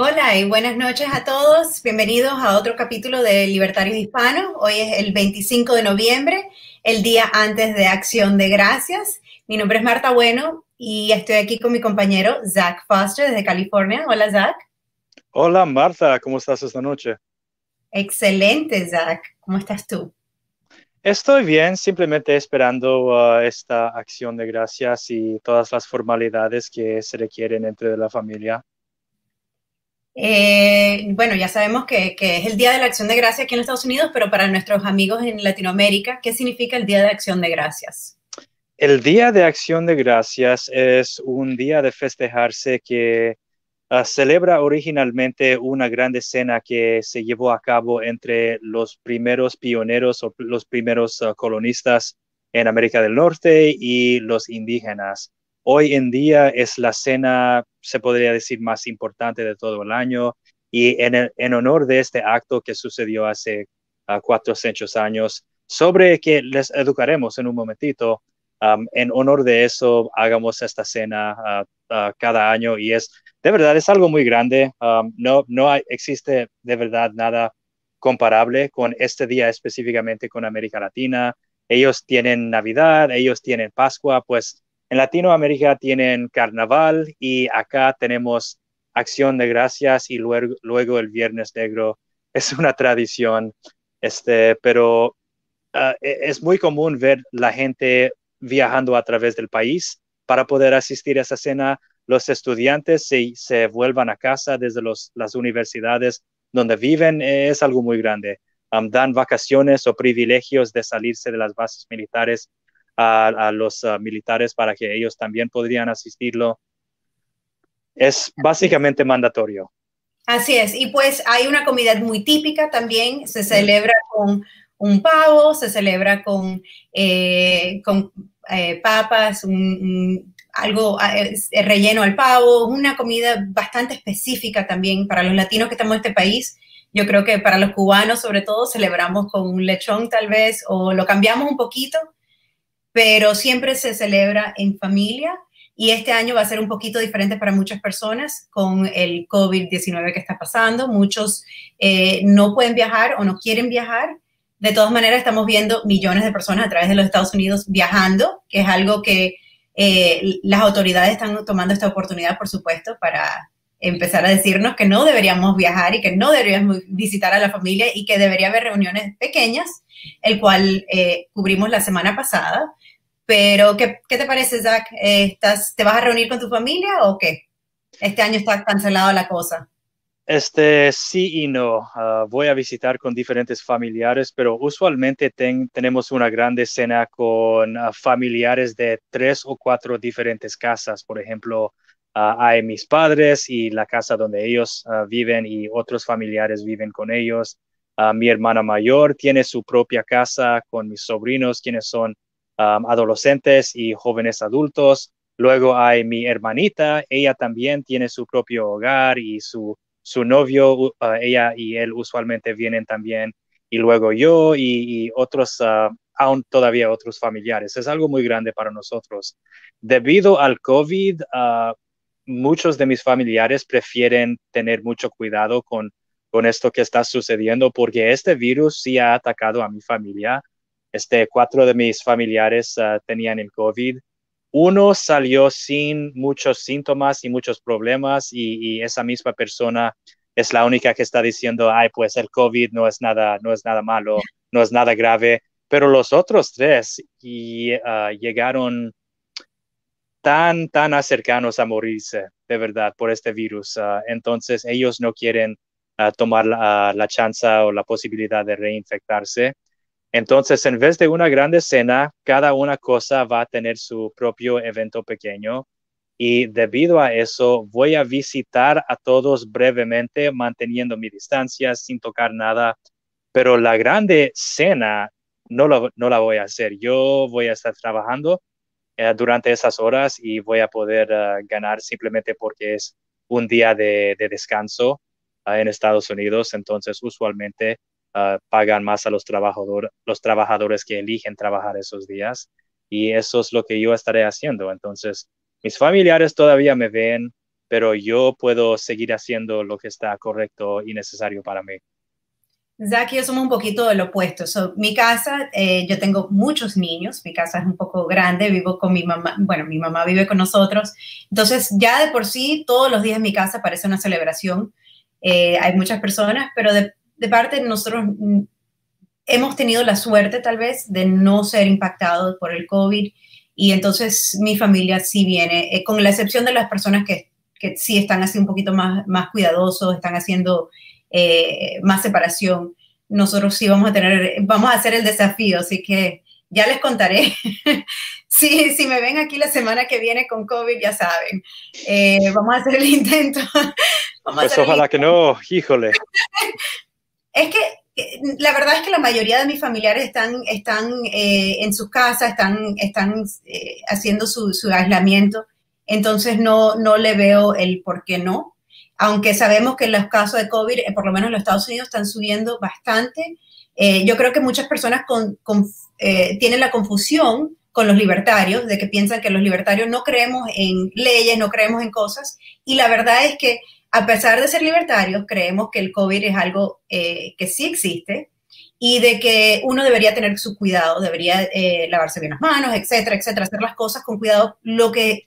Hola y buenas noches a todos. Bienvenidos a otro capítulo de Libertarios Hispanos. Hoy es el 25 de noviembre, el día antes de Acción de Gracias. Mi nombre es Marta Bueno y estoy aquí con mi compañero Zach Foster desde California. Hola, Zach. Hola, Marta. ¿Cómo estás esta noche? Excelente, Zach. ¿Cómo estás tú? Estoy bien, simplemente esperando uh, esta acción de gracias y todas las formalidades que se requieren entre la familia. Eh, bueno, ya sabemos que, es el Día de la Acción de Gracias aquí en Estados Unidos, pero para nuestros amigos en Latinoamérica, ¿qué significa el Día de Acción de Gracias? El Día de Acción de Gracias es un día de festejarse que uh, celebra originalmente una gran escena que se llevó a cabo entre los primeros pioneros o los primeros uh, colonistas en América del Norte y los indígenas. Hoy en día es la cena, se podría decir, más importante de todo el año y en, honor de este acto que sucedió hace uh, 400 años, sobre que les educaremos en un momentito, en honor de eso hagamos esta cena uh, uh, cada año y es, de verdad, es algo muy grande. No no existe de verdad nada comparable con este día específicamente con América Latina. Ellos tienen Navidad, ellos tienen Pascua, pues en Latinoamérica tienen carnaval y acá tenemos acción de gracias y luego, luego el viernes negro. Es una tradición, este, pero e, es muy común ver la gente viajando a través del país para poder asistir a esa cena. Los estudiantes se, se vuelvan a casa desde los, las universidades donde viven. Es algo muy grande. dan vacaciones o privilegios de salirse de las bases militares a, los ah, militares para que ellos también podrían asistirlo. Es básicamente mandatorio. Así es, y pues hay una comida muy típica también, se celebra con un pavo, se celebra con, eh, con eh, papas, algo eh, relleno al pavo, una comida bastante específica también para los latinos que estamos en este país. Yo creo que para los cubanos sobre todo celebramos con un lechón tal vez o lo cambiamos un poquito pero siempre se celebra en familia y este año va a ser un poquito diferente para muchas personas con el COVID-19 que está pasando. Muchos eh, no pueden viajar o no quieren viajar. De todas maneras, estamos viendo millones de personas a través de los Estados Unidos viajando, que es algo que eh, las autoridades están tomando esta oportunidad, por supuesto, para empezar a decirnos que no deberíamos viajar y que no deberíamos visitar a la familia y que debería haber reuniones pequeñas, el cual eh, cubrimos la semana pasada. Pero, ¿qué, qué te parece, Zach? Eh, ¿Estás, ¿Te vas a reunir con tu familia o qué? Este año está cancelado la cosa. Este sí y no. Ah, voy a visitar con diferentes familiares, pero usualmente tenemos una grande cena con ah, familiares de tres o cuatro diferentes casas. Por ejemplo, uh, hay mis padres y la casa donde ellos viven y otros familiares viven con ellos. mi hermana mayor tiene su propia casa con mis sobrinos, quienes son Um, adolescentes y jóvenes adultos. Luego hay mi hermanita, ella también tiene su propio hogar y su, su novio, uh, ella y él usualmente vienen también. Y luego yo y, otros, uh, aún todavía otros familiares. Es algo muy grande para nosotros. Debido al COVID, uh, muchos de mis familiares prefieren tener mucho cuidado con, con esto que está sucediendo porque este virus sí ha atacado a mi familia este, cuatro de mis familiares ah, tenían el COVID. Uno salió sin muchos síntomas y muchos problemas y, esa misma persona es la única que está diciendo, ay, pues el COVID no es nada, no es nada malo, no es nada grave. Pero los otros tres y, ah, llegaron tan, tan cercanos a morirse, de verdad, por este virus. Ah, entonces ellos no quieren tomar la, la chance o la posibilidad de reinfectarse. Entonces, en vez de una gran cena, cada una cosa va a tener su propio evento pequeño. Y debido a eso, voy a visitar a todos brevemente, manteniendo mi distancia, sin tocar nada. Pero la grande cena no, no la voy a hacer. Yo voy a estar trabajando eh, durante esas horas y voy a poder eh, ganar simplemente porque es un día de, descanso eh, en Estados Unidos. Entonces, usualmente Ah, pagan más a los, trabajadores los trabajadores que eligen trabajar esos días. Y eso es lo que yo estaré haciendo. Entonces, mis familiares todavía me ven pero yo puedo seguir haciendo lo que está correcto y necesario para mí. Zach y yo somos un poquito del opuesto. mi casa, eh, yo tengo muchos niños, mi casa es un poco grande, vivo con mi mamá, bueno, mi mamá vive con nosotros, entonces ya de por sí todos los días en mi casa parece una celebración. Eh, hay muchas personas, pero de, de parte de nosotros mm, hemos tenido la suerte tal vez de no ser impactados por el COVID y entonces mi familia sí viene, eh, con la excepción de las personas que, que sí están así un poquito más, más cuidadosos, están haciendo eh, más separación, nosotros sí vamos a tener, vamos a hacer el desafío, así que ya les contaré. si, si me ven aquí la semana que viene con COVID, ya saben, eh, vamos a hacer el intento. pues ojalá que no, híjole. es que eh, la verdad es que la mayoría de mis familiares están, están en sus casas, están, están haciendo su, su, aislamiento, entonces no, no le veo el por qué no. Aunque sabemos que los casos de COVID, eh, por lo menos en los Estados Unidos, están subiendo bastante. Eh, yo creo que muchas personas eh, tienen la confusión con los libertarios, de que piensan que los libertarios no creemos en leyes, no creemos en cosas, y la verdad es que a pesar de ser libertarios, creemos que el COVID es algo que sí existe y de que uno debería tener su cuidado, debería lavarse bien las manos, etcétera, etcétera, hacer las cosas con cuidado. Lo que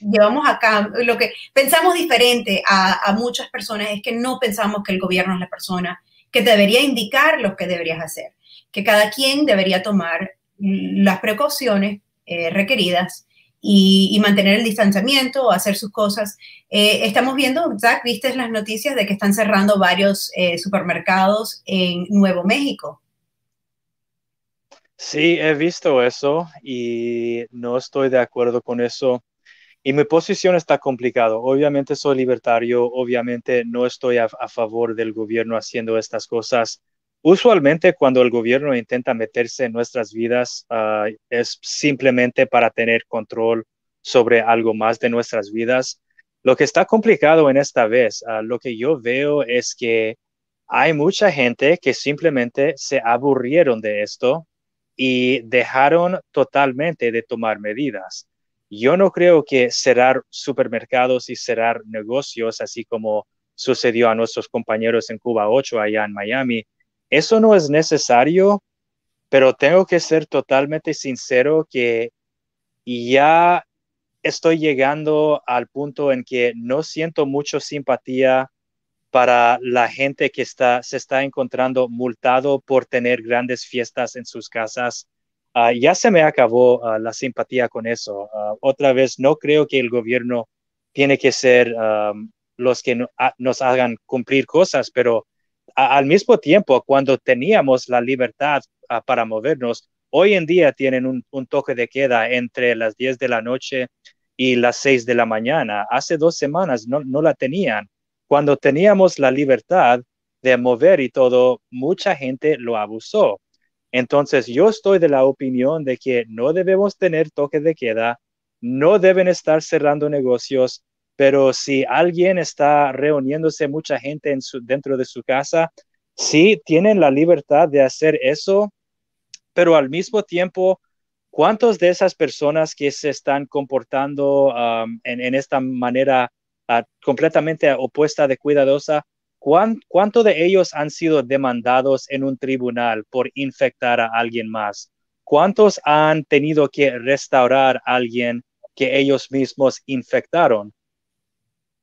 llevamos acá, lo que pensamos diferente a, muchas personas es que no pensamos que el gobierno es la persona que debería indicar lo que deberías hacer, que cada quien debería tomar las precauciones eh, requeridas y, mantener el distanciamiento o hacer sus cosas. Eh, estamos viendo, Zach, viste las noticias de que están cerrando varios eh, supermercados en Nuevo México. Sí, he visto eso y no estoy de acuerdo con eso. Y mi posición está complicada. Obviamente soy libertario, obviamente no estoy a, favor del gobierno haciendo estas cosas. Usualmente cuando el gobierno intenta meterse en nuestras vidas ah, es simplemente para tener control sobre algo más de nuestras vidas. Lo que está complicado en esta vez, ah, lo que yo veo es que hay mucha gente que simplemente se aburrieron de esto y dejaron totalmente de tomar medidas. Yo no creo que cerrar supermercados y cerrar negocios, así como sucedió a nuestros compañeros en Cuba 8 allá en Miami, eso no es necesario, pero tengo que ser totalmente sincero que ya estoy llegando al punto en que no siento mucha simpatía para la gente que está, se está encontrando multado por tener grandes fiestas en sus casas Ah, ya se me acabó ah, la simpatía con eso. Ah, otra vez, no creo que el gobierno tiene que ser los que nos hagan cumplir cosas, pero al mismo tiempo, cuando teníamos la libertad para movernos, hoy en día tienen un, toque de queda entre las 10 de la noche y las 6 de la mañana. Hace dos semanas no, no la tenían. Cuando teníamos la libertad de mover y todo, mucha gente lo abusó. Entonces, yo estoy de la opinión de que no debemos tener toque de queda, no deben estar cerrando negocios, pero si alguien está reuniéndose mucha gente dentro de su casa, sí tienen la libertad de hacer eso, pero al mismo tiempo, ¿cuántos de esas personas que se están comportando en, esta manera uh, completamente opuesta de cuidadosa, ¿Cuánto de ellos han sido demandados en un tribunal por infectar a alguien más? ¿Cuántos han tenido que restaurar a alguien que ellos mismos infectaron?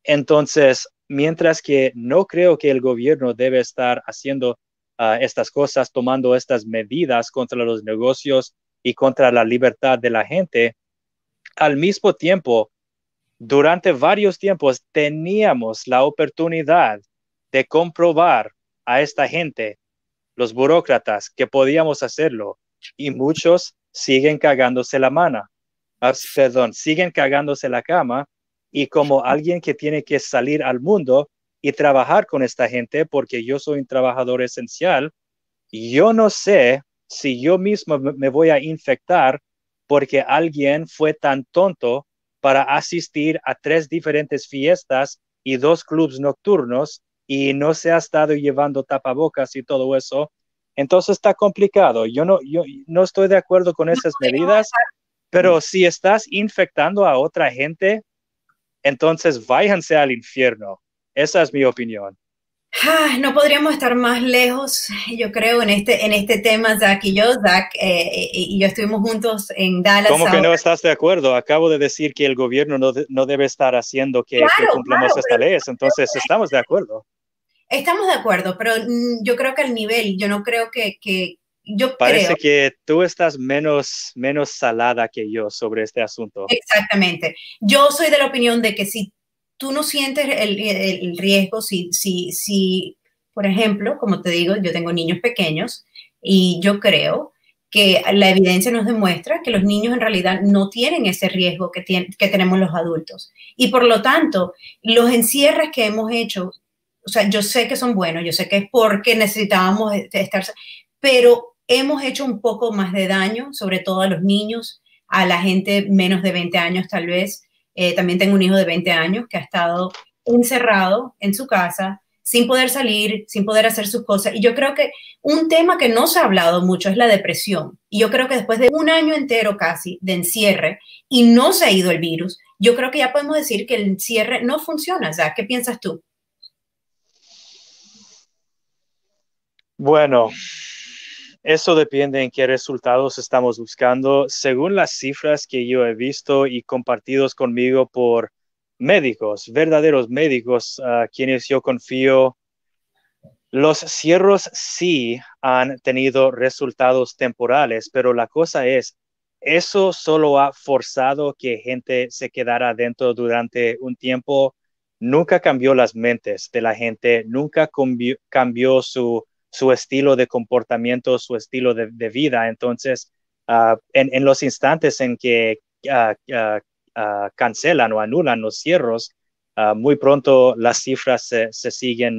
Entonces, mientras que no creo que el gobierno debe estar haciendo ah, estas cosas, tomando estas medidas contra los negocios y contra la libertad de la gente, al mismo tiempo, durante varios tiempos teníamos la oportunidad de comprobar a esta gente, los burócratas, que podíamos hacerlo y muchos siguen cagándose la mano, ah, perdón, siguen cagándose la cama y como alguien que tiene que salir al mundo y trabajar con esta gente, porque yo soy un trabajador esencial, yo no sé si yo mismo me voy a infectar porque alguien fue tan tonto para asistir a tres diferentes fiestas y dos clubes nocturnos y no se ha estado llevando tapabocas y todo eso. Entonces está complicado. Yo no, yo no estoy de acuerdo con esas medidas, pero si estás infectando a otra gente, entonces váyanse al infierno. Esa es mi opinión. no podríamos estar más lejos, yo creo, en este, en este tema, Zach y yo. Zach eh, y yo estuvimos juntos en Dallas. ¿Cómo que no estás de acuerdo? Acabo de decir que el gobierno no, no debe estar haciendo que, cumplamos esta ley, entonces estamos de acuerdo. Estamos de acuerdo, pero mm, yo creo que al nivel, yo no creo que, que yo Parece que tú estás menos, menos salada que yo sobre este asunto. Exactamente. Yo soy de la opinión de que si tú no sientes el, el riesgo, si, si, si, por ejemplo, como te digo, yo tengo niños pequeños y yo creo que la evidencia nos demuestra que los niños en realidad no tienen ese riesgo que, que tenemos los adultos. Y por lo tanto, los encierres que hemos hecho, o sea, yo sé que son buenos, yo sé que es porque necesitábamos estar, pero hemos hecho un poco más de daño, sobre todo a los niños, a la gente menos de 20 años tal vez. Eh, también tengo un hijo de 20 años que ha estado encerrado en su casa, sin poder salir, sin poder hacer sus cosas. Y yo creo que un tema que no se ha hablado mucho es la depresión. Y yo creo que después de un año entero casi de encierre y no se ha ido el virus, yo creo que ya podemos decir que el encierre no funciona. ¿Ya? ¿Qué piensas tú? Bueno, eso depende en qué resultados estamos buscando. Según las cifras que yo he visto y compartidos conmigo por médicos, verdaderos médicos, a quienes yo confío, los cierros sí han tenido resultados temporales, pero la cosa es, eso solo ha forzado que gente se quedara dentro durante un tiempo. Nunca cambió las mentes de la gente, nunca cambió su su estilo de comportamiento, su estilo de, vida. Entonces, ah, en, los instantes en que ah, ah, cancelan o anulan los cierros, muy pronto las cifras se, siguen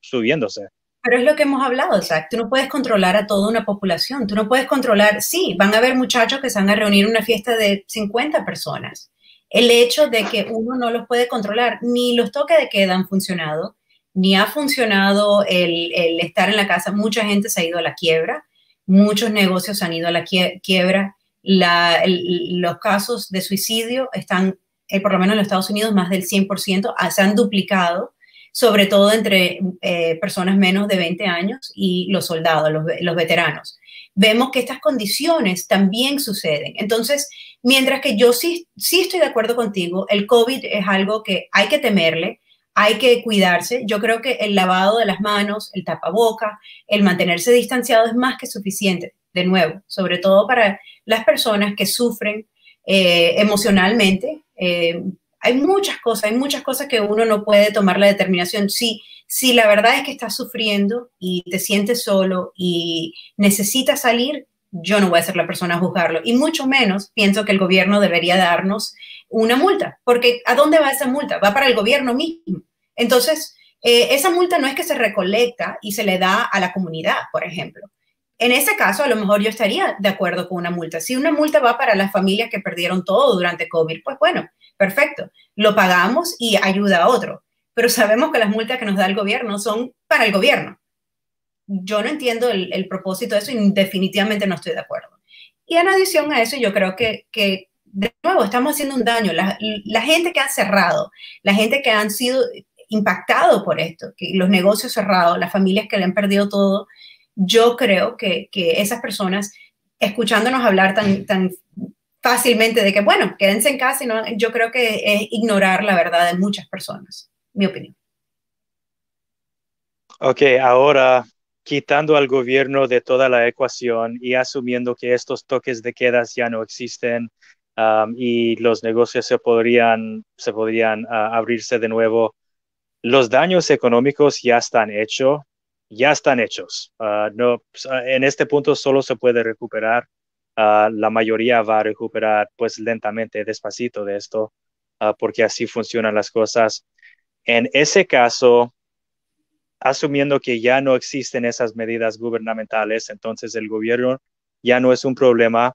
subiéndose. Pero es lo que hemos hablado, Zach. Tú no puedes controlar a toda una población. Tú no puedes controlar, sí, van a haber muchachos que se van a reunir en una fiesta de 50 personas. El hecho de que uno no los puede controlar, ni los toques de queda han funcionado, ni ha funcionado el, estar en la casa. Mucha gente se ha ido a la quiebra, muchos negocios han ido a la quiebra. los casos de suicidio están, eh, por lo menos en los Estados Unidos, más del 100%, ah, se han duplicado, sobre todo entre eh, personas menos de 20 años y los soldados, los, los veteranos. Vemos que estas condiciones también suceden. Entonces, mientras que yo sí, sí estoy de acuerdo contigo, el COVID es algo que hay que temerle, hay que cuidarse. Yo creo que el lavado de las manos, el tapaboca, el mantenerse distanciado es más que suficiente, de nuevo, sobre todo para las personas que sufren eh, emocionalmente. Eh, hay muchas cosas, hay muchas cosas que uno no puede tomar la determinación. Si, si la verdad es que estás sufriendo y te sientes solo y necesitas salir, yo no voy a ser la persona a juzgarlo. Y mucho menos pienso que el gobierno debería darnos una multa, porque ¿a dónde va esa multa? Va para el gobierno mismo. Entonces, eh, esa multa no es que se recolecta y se le da a la comunidad, por ejemplo. En ese caso, a lo mejor yo estaría de acuerdo con una multa. Si una multa va para las familias que perdieron todo durante COVID, pues bueno, perfecto, lo pagamos y ayuda a otro. Pero sabemos que las multas que nos da el gobierno son para el gobierno. Yo no entiendo el, propósito de eso y definitivamente no estoy de acuerdo. Y en adición a eso, yo creo que, que de nuevo, estamos haciendo un daño. La, gente que ha cerrado, la gente que han sido impactados por esto, que los negocios cerrados, las familias que le han perdido todo, yo creo que, esas personas, escuchándonos hablar tan, tan fácilmente de que, bueno, quédense en casa, no, yo creo que es ignorar la verdad de muchas personas, mi opinión. Ok, ahora quitando al gobierno de toda la ecuación y asumiendo que estos toques de quedas ya no existen, y los negocios se podrían, se podrían ah, abrirse de nuevo. Los daños económicos ya están hechos, ya están hechos. Ah, no, pues, ah, en este punto solo se puede recuperar. la mayoría va a recuperar pues lentamente, despacito de esto, porque así funcionan las cosas. En ese caso, asumiendo que ya no existen esas medidas gubernamentales, entonces el gobierno ya no es un problema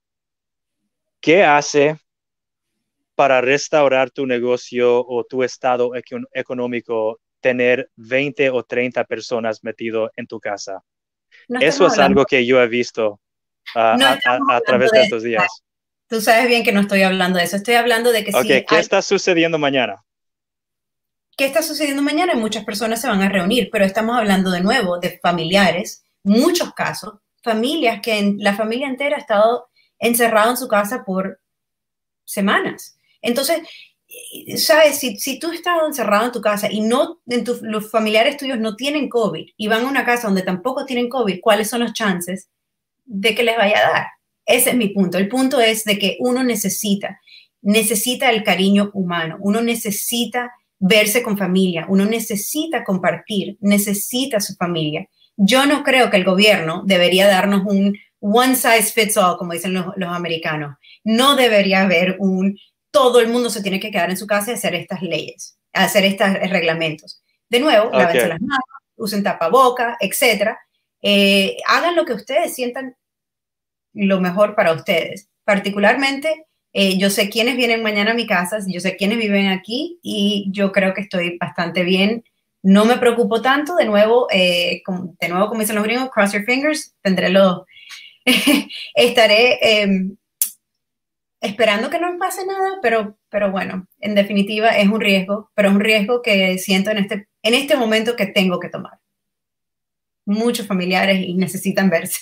¿Qué hace para restaurar tu negocio o tu estado económico tener 20 o 30 personas metido en tu casa? Eso es algo que yo he visto a, través de, estos días. Tú sabes bien que no estoy hablando de eso, estoy hablando de que okay, ¿Qué está sucediendo mañana? ¿Qué está sucediendo mañana? Muchas personas se van a reunir, pero estamos hablando de nuevo de familiares, muchos casos, familias que la familia entera ha estado encerrado en su casa por semanas. Entonces, sabes, si, si tú estás encerrado en tu casa y no, en los familiares tuyos no tienen COVID y van a una casa donde tampoco tienen COVID, ¿cuáles son los chances de que les vaya a dar? Ese es mi punto. El punto es de que uno necesita, necesita el cariño humano, uno necesita verse con familia, uno necesita compartir, necesita su familia. Yo no creo que el gobierno debería darnos un one size fits all, como dicen los, los americanos. No debería haber un todo el mundo se tiene que quedar en su casa y hacer estas leyes, hacer estos reglamentos. De nuevo, okay. lávense las manos, usen tapaboca, etcétera. Eh, hagan lo que ustedes sientan lo mejor para ustedes. Particularmente, eh, yo sé quiénes vienen mañana a mi casa, yo sé quiénes viven aquí y yo creo que estoy bastante bien. No me preocupo tanto. De nuevo, eh, como, de nuevo, como dicen los gringos, cross your fingers, tendré los, estaré em, esperando que no pase nada, pero, pero bueno, en definitiva es un riesgo, pero es un riesgo que siento en este, en este momento que tengo que tomar. Muchos familiares y necesitan verse.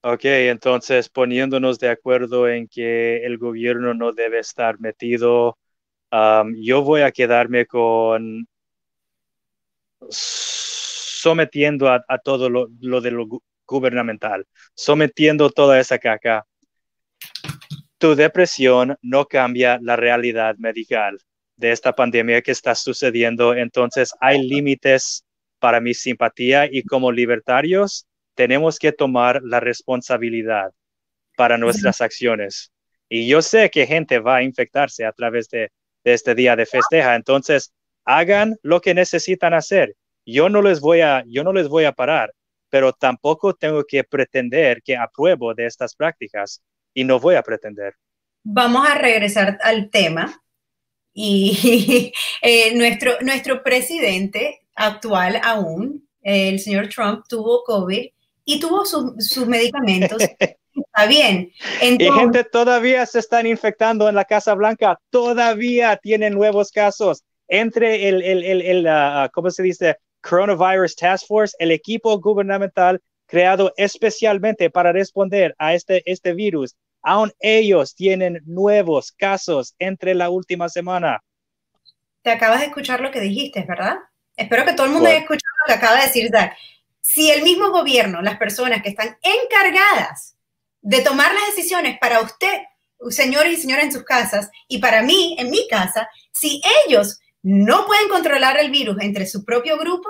Ok, entonces poniéndonos de acuerdo en que el gobierno no debe estar metido, yo voy a quedarme con sometiendo a, a todo lo, lo, de lo gubernamental, sometiendo toda esa caca. Tu depresión no cambia la realidad medical de esta pandemia que está sucediendo, entonces hay límites para mi simpatía y como libertarios tenemos que tomar la responsabilidad para nuestras acciones. Y yo sé que gente va a infectarse a través de, de este día de festeja, entonces hagan lo que necesitan hacer. Yo no les voy a, yo no les voy a parar pero tampoco tengo que pretender que apruebo de estas prácticas y no voy a pretender. Vamos a regresar al tema y eh, nuestro, nuestro presidente actual aún, el señor Trump, tuvo COVID y tuvo sus medicamentos. Está bien. y gente todavía se están infectando en la Casa Blanca, todavía tienen nuevos casos. Entre el, el, el, el uh, ¿cómo se dice? Coronavirus Task Force, el equipo gubernamental creado especialmente para responder a este, este virus. Aún ellos tienen nuevos casos entre la última semana. Te acabas de escuchar lo que dijiste, ¿verdad? Espero que todo el mundo haya escuchado lo que acaba de decir Zach. Si el mismo gobierno, las personas que están encargadas de tomar las decisiones para usted, señores y señoras en sus casas, y para mí, en mi casa, si ellos no pueden controlar el virus entre su propio grupo,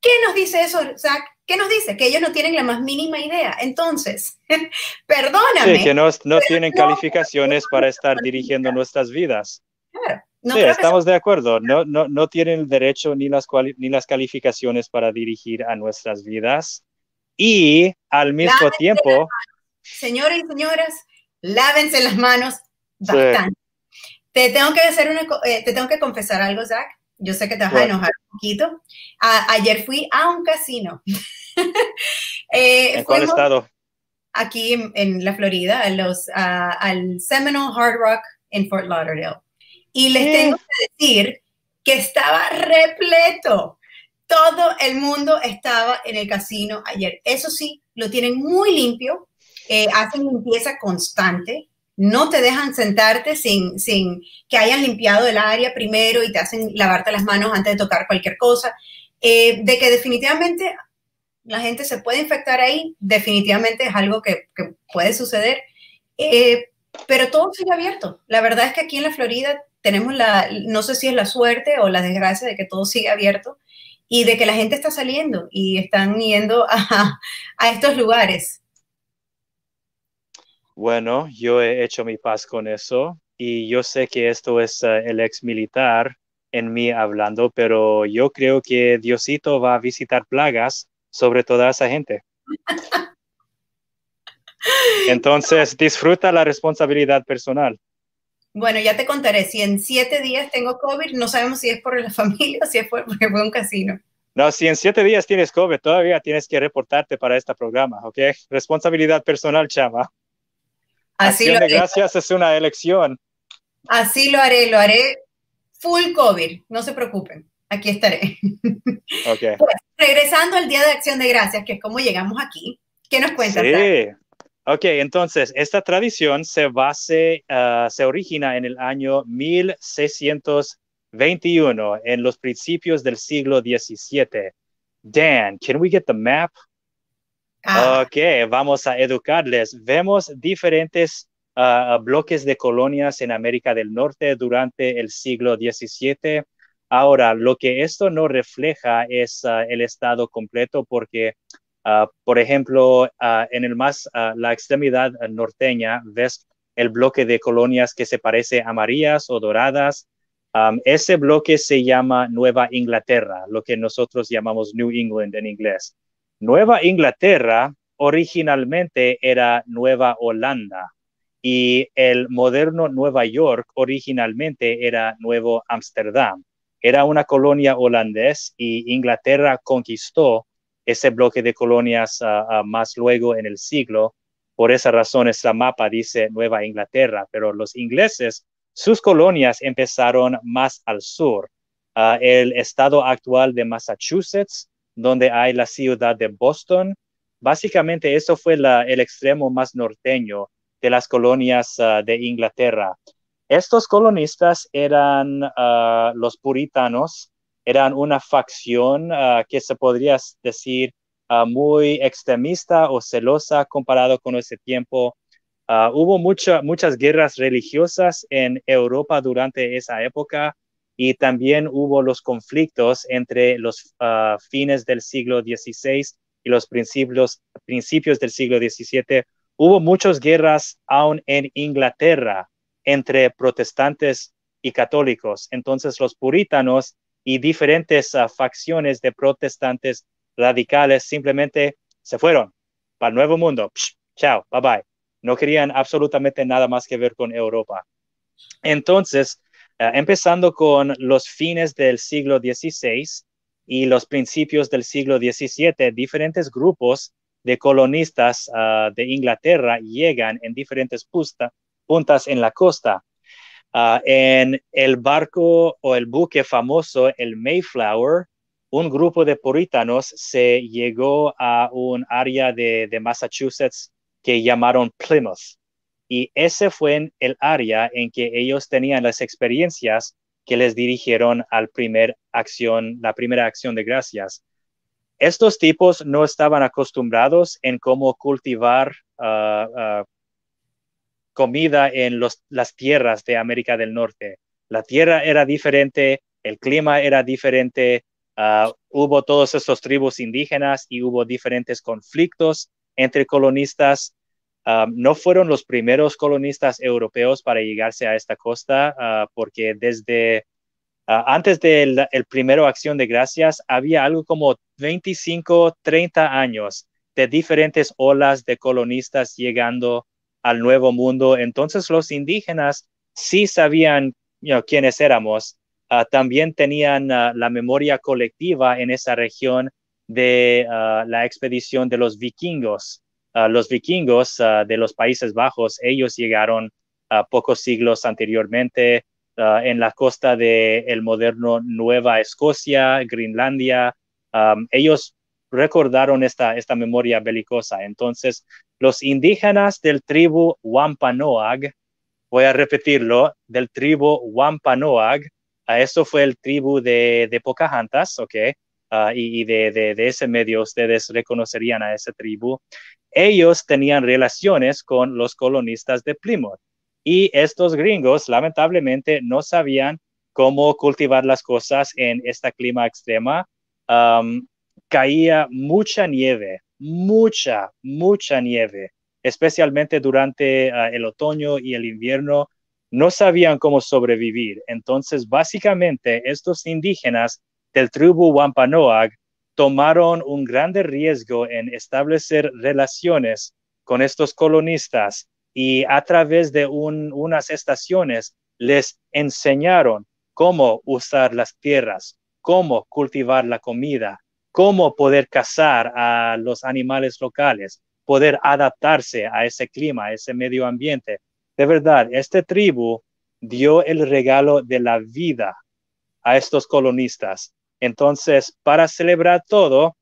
¿qué nos dice eso, Zach? ¿Qué nos dice? Que ellos no tienen la más mínima idea. Entonces, perdóname. Sí, que no, no tienen calificaciones para estar dirigiendo nuestras vidas. Claro. No sí, estamos de acuerdo. No, no, no tienen el derecho ni las, ni las calificaciones para dirigir a nuestras vidas. Y al mismo lávense tiempo... Señores y señoras, lávense las manos bastante. Te tengo que hacer una, eh, te tengo que confesar algo, Zach. Yo sé que te vas a enojar un poquito. ayer fui a un casino. eh, ¿En cuál estado? Aquí en, en, la Florida, a los, uh, al Seminole Hard Rock en Fort Lauderdale. Y les tengo que decir que estaba repleto. Todo el mundo estaba en el casino ayer. Eso sí, lo tienen muy limpio. Eh, hacen limpieza constante no te dejan sentarte sin, sin que hayan limpiado el área primero y te hacen lavarte las manos antes de tocar cualquier cosa. Eh, de que definitivamente la gente se puede infectar ahí, definitivamente es algo que, que puede suceder, eh, pero todo sigue abierto. La verdad es que aquí en la Florida tenemos la, no sé si es la suerte o la desgracia de que todo sigue abierto y de que la gente está saliendo y están yendo a, a estos lugares. Bueno, yo he hecho mi paz con eso y yo sé que esto es uh, el ex militar en mí hablando, pero yo creo que Diosito va a visitar plagas sobre toda esa gente. Entonces, disfruta la responsabilidad personal. Bueno, ya te contaré, si en siete días tengo COVID, no sabemos si es por la familia o si es por, porque fue un casino. No, si en siete días tienes COVID, todavía tienes que reportarte para este programa, ¿ok? Responsabilidad personal, chama. Así Acción de gracias es una elección. Así lo haré, lo haré full COVID, no se preocupen, aquí estaré. Okay. Pues, regresando al Día de Acción de Gracias, que es como llegamos aquí, ¿qué nos cuentas? Sí. Ok, entonces, esta tradición se base, uh, se origina en el año 1621, en los principios del siglo XVII. Dan, can we get the map? Ah. Ok, vamos a educarles. Vemos diferentes uh, bloques de colonias en América del Norte durante el siglo XVII. Ahora, lo que esto no refleja es uh, el estado completo porque Ah, por ejemplo, ah, en el más, ah, la extremidad norteña, ves el bloque de colonias que se parece a amarillas o doradas. ese bloque se llama Nueva Inglaterra, lo que nosotros llamamos New England en inglés. Nueva Inglaterra originalmente era Nueva Holanda y el moderno Nueva York originalmente era Nuevo Ámsterdam. Era una colonia holandés y Inglaterra conquistó ese bloque de colonias ah, más luego en el siglo. Por esa razón, esta mapa dice Nueva Inglaterra, pero los ingleses, sus colonias empezaron más al sur. Ah, el estado actual de Massachusetts, donde hay la ciudad de Boston, básicamente eso fue el extremo más norteño de las colonias de Inglaterra. Estos colonistas eran los puritanos, eran una facción ah, que se podría decir ah, muy extremista o celosa comparado con ese tiempo. Ah, hubo muchas guerras religiosas en Europa durante esa época y también hubo los conflictos entre los fines del siglo XVI y los principios, principios del siglo XVII. Hubo muchas guerras aún en Inglaterra entre protestantes y católicos. Entonces los puritanos y diferentes ah, facciones de protestantes radicales simplemente se fueron para el nuevo mundo. chao, bye bye. No querían absolutamente nada más que ver con Europa. Entonces, ah, empezando con los fines del siglo XVI y los principios del siglo XVII, diferentes grupos de colonistas ah, de Inglaterra llegan en diferentes puntas en la costa Ah, en el barco o el buque famoso, el Mayflower, un grupo de puritanos se llegó a un área de, Massachusetts que llamaron Plymouth. Y ese fue el área en que ellos tenían las experiencias que les dirigieron al primer acción, la primera acción de gracias. Estos tipos no estaban acostumbrados en cómo cultivar uh, comida en las tierras de América del Norte. La tierra era diferente, el clima era diferente, ah, hubo todos estos tribus indígenas y hubo diferentes conflictos entre colonistas. Ah, no fueron los primeros colonistas europeos para llegarse a esta costa, ah, porque desde antes del el primero Acción de Gracias había algo como 25, 30 años de diferentes olas de colonistas llegando al nuevo mundo. Entonces los indígenas sí sabían quiénes éramos. Ah, también tenían ah, la memoria colectiva en esa región de ah, la expedición de los vikingos. los vikingos de los Países Bajos, ellos llegaron pocos siglos anteriormente en la costa del el moderno Nueva Escocia, Greenlandia. ellos recordaron esta, esta memoria belicosa. Entonces, los indígenas del tribu Wampanoag, voy a repetirlo, del tribu Wampanoag, a eso fue el tribu de, Pocahontas, ¿ok? Ah, y, de, de, ese medio ustedes reconocerían a esa tribu. Ellos tenían relaciones con los colonistas de Plymouth y estos gringos lamentablemente no sabían cómo cultivar las cosas en este clima extrema. caía mucha nieve, mucha, mucha nieve, especialmente durante ah, el otoño y el invierno, no sabían cómo sobrevivir. Entonces, básicamente, estos indígenas del tribu Wampanoag tomaron un grande riesgo en establecer relaciones con estos colonistas y a través de unas estaciones les enseñaron cómo usar las tierras, cómo cultivar la comida, cómo poder cazar a los animales locales, poder adaptarse a ese clima, a ese medio ambiente. De verdad, este tribu dio el regalo de la vida a estos colonistas. Entonces, para celebrar todo,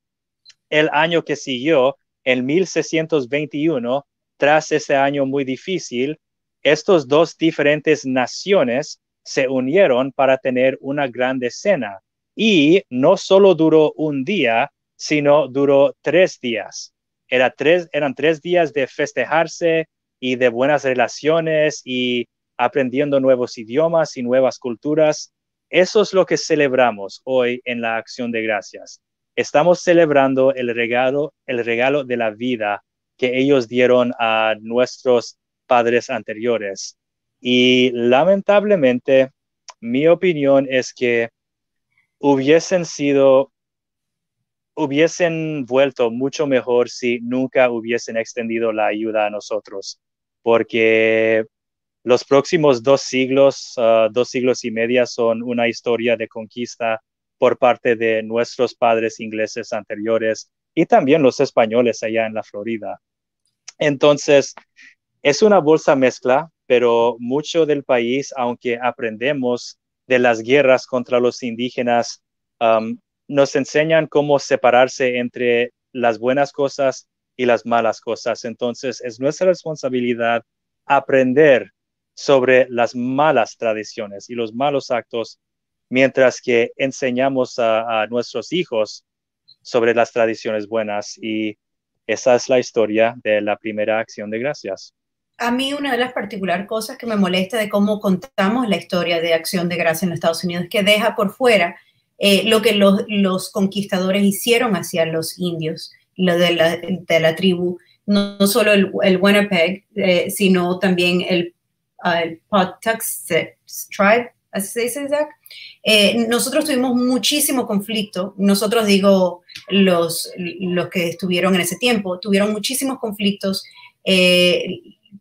el año que siguió, en 1621, tras ese año muy difícil, estos dos diferentes naciones se unieron para tener una grande cena. Y no solo duró un día, sino duró tres días. Era tres, eran tres días de festejarse y de buenas relaciones y aprendiendo nuevos idiomas y nuevas culturas. Eso es lo que celebramos hoy en la acción de gracias. Estamos celebrando el regalo, el regalo de la vida que ellos dieron a nuestros padres anteriores. Y lamentablemente, mi opinión es que hubiesen sido, hubiesen vuelto mucho mejor si nunca hubiesen extendido la ayuda a nosotros, porque los próximos dos siglos, ah, dos siglos y media son una historia de conquista por parte de nuestros padres ingleses anteriores y también los españoles allá en la Florida. Entonces, es una bolsa mezcla, pero mucho del país, aunque aprendemos de las guerras contra los indígenas, nos enseñan cómo separarse entre las buenas cosas y las malas cosas. Entonces, es nuestra responsabilidad aprender sobre las malas tradiciones y los malos actos, mientras que enseñamos a nuestros hijos sobre las tradiciones buenas. Y esa es la historia de la primera acción de gracias a mí una de las particular cosas que me molesta de cómo contamos la historia de Acción de Gracia en los Estados Unidos es que deja por fuera eh, lo que los, conquistadores hicieron hacia los indios, lo de la, de la tribu, no, solo el, el Winnipeg, eh, sino también el, el tribe, así se dice, Zach. Eh, nosotros tuvimos muchísimo conflicto, nosotros digo los, los que estuvieron en ese tiempo, tuvieron muchísimos conflictos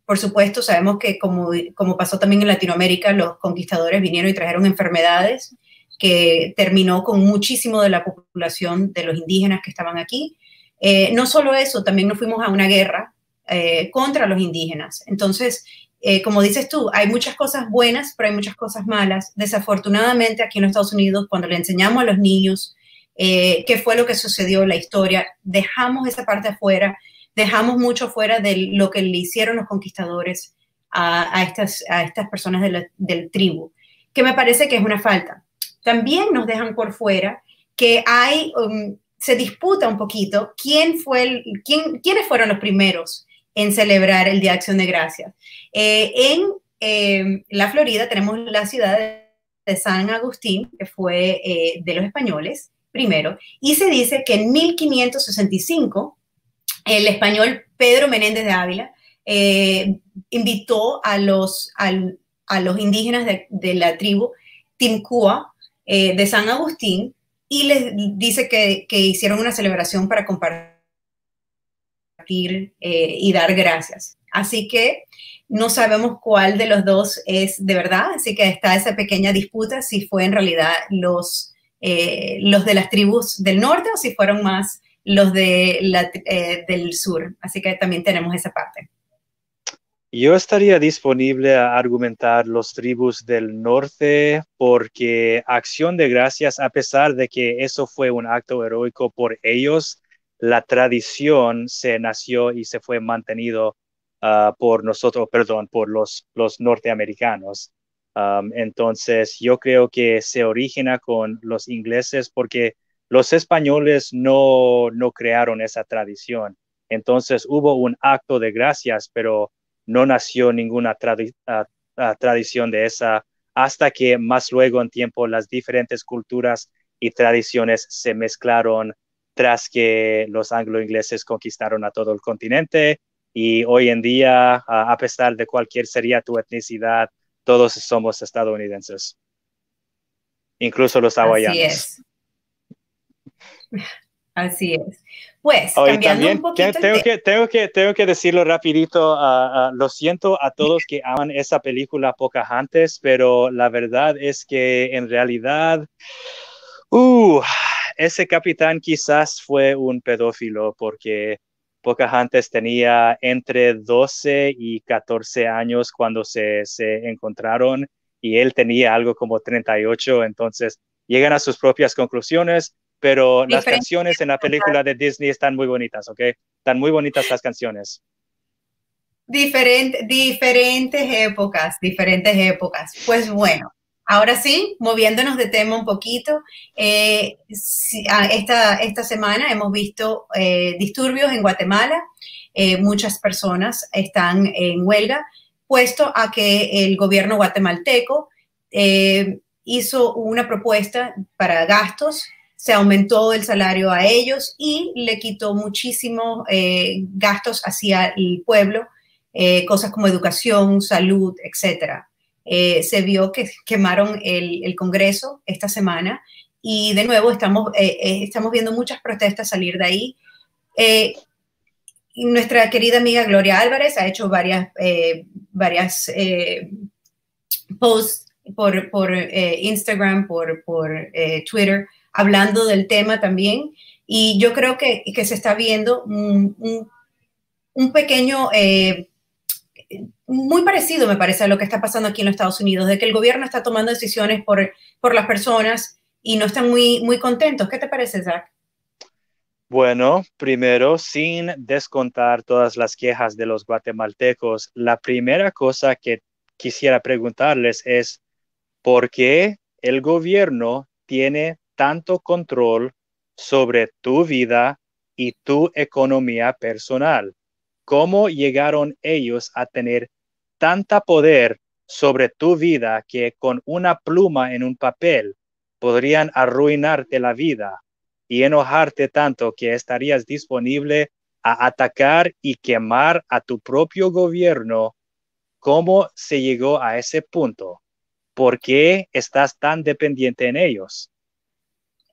por supuesto, sabemos que como, como pasó también en Latinoamérica, los conquistadores vinieron y trajeron enfermedades que terminó con muchísimo de la población de los indígenas que estaban aquí. Eh, no solo eso, también nos fuimos a una guerra eh, contra los indígenas. Entonces, eh, como dices tú, hay muchas cosas buenas, pero hay muchas cosas malas. Desafortunadamente, aquí en los Estados Unidos, cuando le enseñamos a los niños qué fue lo que sucedió en la historia, dejamos esa parte afuera dejamos mucho fuera de lo que le hicieron los conquistadores a, estas, a estas personas de del tribu, que me parece que es una falta. También nos dejan por fuera que hay, um, se disputa un poquito quién fue el, quién, quiénes fueron los primeros en celebrar el Día de Acción de Gracias. Eh, en eh, la Florida tenemos la ciudad de San Agustín, que fue eh, de los españoles primero, y se dice que en 1565 el español Pedro Menéndez de Ávila eh, invitó a los, indígenas de, la tribu Timcua eh, de San Agustín y les dice que, hicieron una celebración para compartir eh, y dar gracias. Así que no sabemos cuál de los dos es de verdad, así que está esa pequeña disputa si fue en realidad los, los de las tribus del norte o si fueron más los de eh, del sur. Así que también tenemos esa parte. Yo estaría disponible a argumentar los tribus del norte porque acción de gracias, a pesar de que eso fue un acto heroico por ellos, la tradición se nació y se fue mantenido ah, por nosotros, perdón, por los, los norteamericanos. entonces, yo creo que se origina con los ingleses porque los españoles no, crearon esa tradición. Entonces hubo un acto de gracias, pero no nació ninguna tradición de esa hasta que más luego en tiempo las diferentes culturas y tradiciones se mezclaron tras que los anglo-ingleses conquistaron a todo el continente y hoy en día, a pesar de cualquier sería tu etnicidad, todos somos estadounidenses, incluso los hawaianos. Así es. Pues, cambiando un poquito tengo, que, tengo, que, tengo que decirlo rapidito, lo siento a todos que aman esa película Pocahontas, pero la verdad es que en realidad, uh, ese capitán quizás fue un pedófilo porque Pocahontas tenía entre 12 y 14 años cuando se, se encontraron y él tenía algo como 38, entonces llegan a sus propias conclusiones, pero las canciones en la película de Disney están muy bonitas, ¿ok? Están muy bonitas las canciones. Diferente, diferentes épocas, diferentes épocas. Pues bueno, ahora sí, moviéndonos de tema un poquito, eh, ah, esta, esta semana hemos visto eh, disturbios en Guatemala. Eh, muchas personas están en huelga, puesto a que el gobierno guatemalteco hizo una propuesta para gastos se aumentó el salario a ellos y le quitó muchísimos gastos hacia el pueblo eh, cosas como educación, salud, etcétera. Eh, se vio que quemaron el, Congreso esta semana y de nuevo estamos, eh, estamos viendo muchas protestas salir de ahí. nuestra querida amiga Gloria Álvarez ha hecho varias, varias posts por, por Instagram, por, por Twitter, hablando del tema también. Y yo creo que, que se está viendo un, un, pequeño muy parecido, me parece, a lo que está pasando aquí en los Estados Unidos, de que el gobierno está tomando decisiones por, por las personas y no están muy, muy contentos. ¿Qué te parece, Zach? Bueno, primero, sin descontar todas las quejas de los guatemaltecos, la primera cosa que quisiera preguntarles es, ¿por qué el gobierno tiene tanto control sobre tu vida y tu economía personal? ¿Cómo llegaron ellos a tener tanta poder sobre tu vida que con una pluma en un papel podrían arruinarte la vida y enojarte tanto que estarías disponible a atacar y quemar a tu propio gobierno? ¿Cómo se llegó a ese punto? ¿Por qué estás tan dependiente en ellos?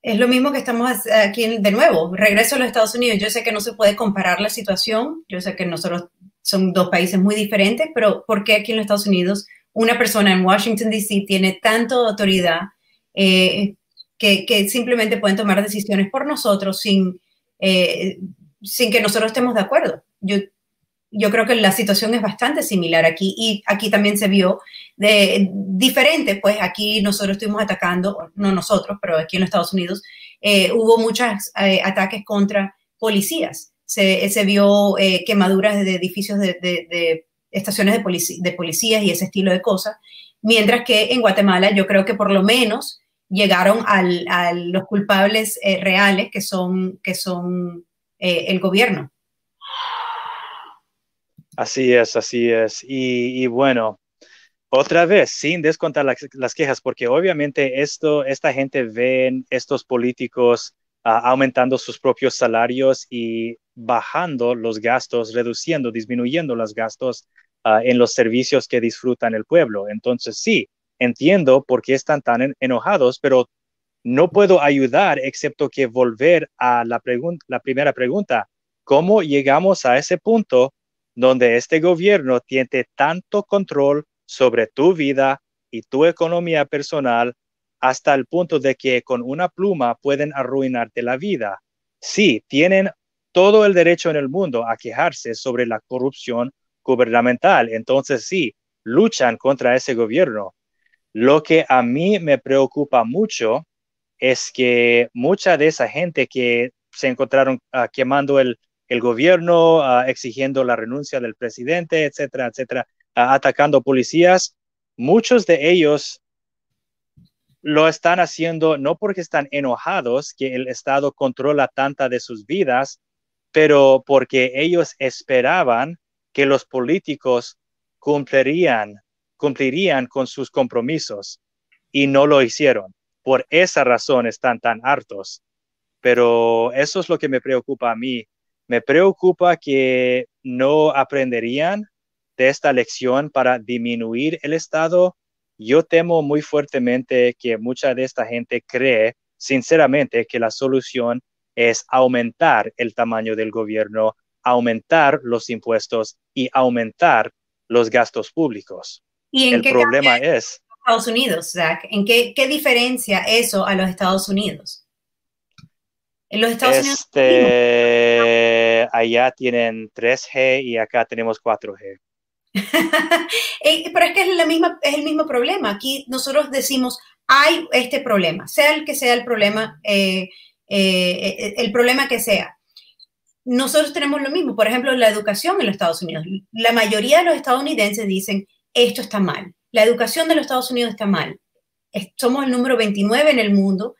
Es lo mismo que estamos aquí de nuevo, regreso a los Estados Unidos. Yo sé que no se puede comparar la situación, yo sé que nosotros son dos países muy diferentes, pero ¿por qué aquí en los Estados Unidos una persona en Washington, D.C. tiene tanta autoridad eh, que, simplemente pueden tomar decisiones por nosotros sin, eh, sin que nosotros estemos de acuerdo? Yo, yo creo que la situación es bastante similar aquí y aquí también se vio de, diferente, pues aquí nosotros estuvimos atacando, no nosotros, pero aquí en los Estados Unidos eh, hubo muchos eh, ataques contra policías. Se, se vio eh, quemaduras de edificios de, de, estaciones de, de policías y ese estilo de cosas, mientras que en Guatemala yo creo que por lo menos llegaron al, a los culpables reales que son, que son el gobierno. Así es, así es. Y, bueno, otra vez, sin descontar las, quejas, porque obviamente esto, esta gente ven estos políticos ah, aumentando sus propios salarios y bajando los gastos, reduciendo, disminuyendo los gastos ah, en los servicios que disfrutan el pueblo. Entonces, sí, entiendo por qué están tan enojados, pero no puedo ayudar excepto que volver a la, la primera pregunta. ¿Cómo llegamos a ese punto donde este gobierno tiene tanto control sobre tu vida y tu economía personal hasta el punto de que con una pluma pueden arruinarte la vida. Sí, tienen todo el derecho en el mundo a quejarse sobre la corrupción gubernamental. Entonces, sí, luchan contra ese gobierno. Lo que a mí me preocupa mucho es que mucha de esa gente que se encontraron ah, quemando el, el gobierno ah, exigiendo la renuncia del presidente, etcétera, etcétera, atacando policías. Muchos de ellos lo están haciendo no porque están enojados que el Estado controla tanta de sus vidas, pero porque ellos esperaban que los políticos cumplirían, cumplirían con sus compromisos y no lo hicieron. Por esa razón están tan hartos. Pero eso es lo que me preocupa a mí, me preocupa que no aprenderían de esta lección para disminuir el Estado. Yo temo muy fuertemente que mucha de esta gente cree sinceramente que la solución es aumentar el tamaño del gobierno, aumentar los impuestos y aumentar los gastos públicos. ¿Y el problema es... Estados Unidos, Zach, ¿en qué, qué diferencia eso a los Estados Unidos? En los Estados Unidos. Este, allá tienen 3G y acá tenemos 4G. Pero es que es, la misma, es el mismo problema. Aquí nosotros decimos, hay este problema, sea el que sea el problema, eh, eh, el problema que sea. Nosotros tenemos lo mismo, por ejemplo, la educación en los Estados Unidos. La mayoría de los estadounidenses dicen, esto está mal, la educación de los Estados Unidos está mal. Somos el número 29 en el mundo,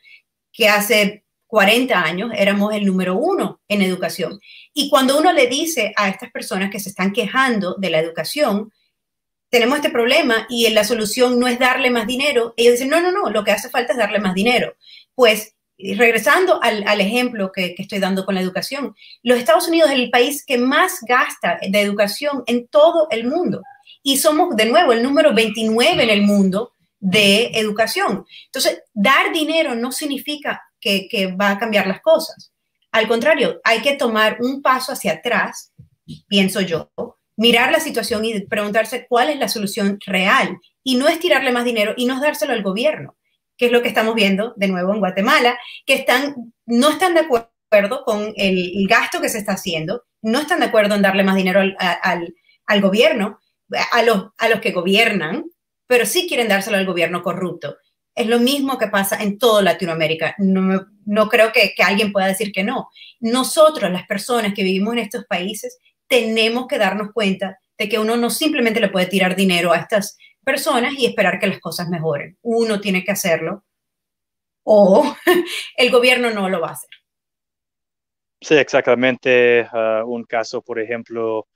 que hace 40 años éramos el número uno en educación. Y cuando uno le dice a estas personas que se están quejando de la educación, tenemos este problema y la solución no es darle más dinero, ellos dicen, no, no, no, lo que hace falta es darle más dinero. Pues regresando al, ejemplo que, estoy dando con la educación, los Estados Unidos es el país que más gasta de educación en todo el mundo. Y somos, de nuevo, el número 29 en el mundo de educación. Entonces, dar dinero no significa que, va a cambiar las cosas. Al contrario, hay que tomar un paso hacia atrás, pienso yo, mirar la situación y preguntarse cuál es la solución real y no estirarle más dinero y no dárselo al gobierno, que es lo que estamos viendo de nuevo en Guatemala, que están, no están de acuerdo con el, gasto que se está haciendo, no están de acuerdo en darle más dinero al, gobierno, a los que gobiernan, pero sí quieren dárselo al gobierno corrupto. Es lo mismo que pasa en toda Latinoamérica. No, creo que, que alguien pueda decir que no. Nosotros, las personas que vivimos en estos países, tenemos que darnos cuenta de que uno no simplemente le puede tirar dinero a estas personas y esperar que las cosas mejoren. Uno tiene que hacerlo o el gobierno no lo va a hacer. Sí, exactamente. Ah, un caso, por ejemplo,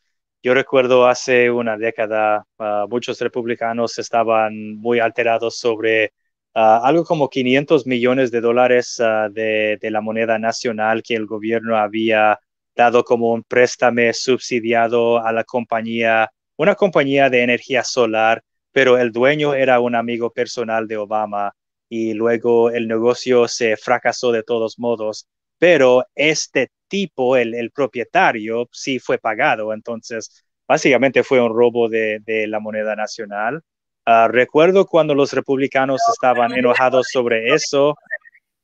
yo recuerdo hace una década, ah, muchos republicanos estaban muy alterados sobre ah, algo como 500 millones de dólares de, de, la moneda nacional que el gobierno había dado como un préstame subsidiado a la compañía, una compañía de energía solar, pero el dueño era un amigo personal de Obama y luego el negocio se fracasó de todos modos, pero este tipo, el, propietario, sí fue pagado. Entonces, básicamente fue un robo de, la moneda nacional. Ah, recuerdo cuando los republicanos estaban enojados sobre eso.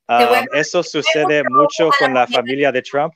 Ah, eso sucede mucho con la familia de Trump.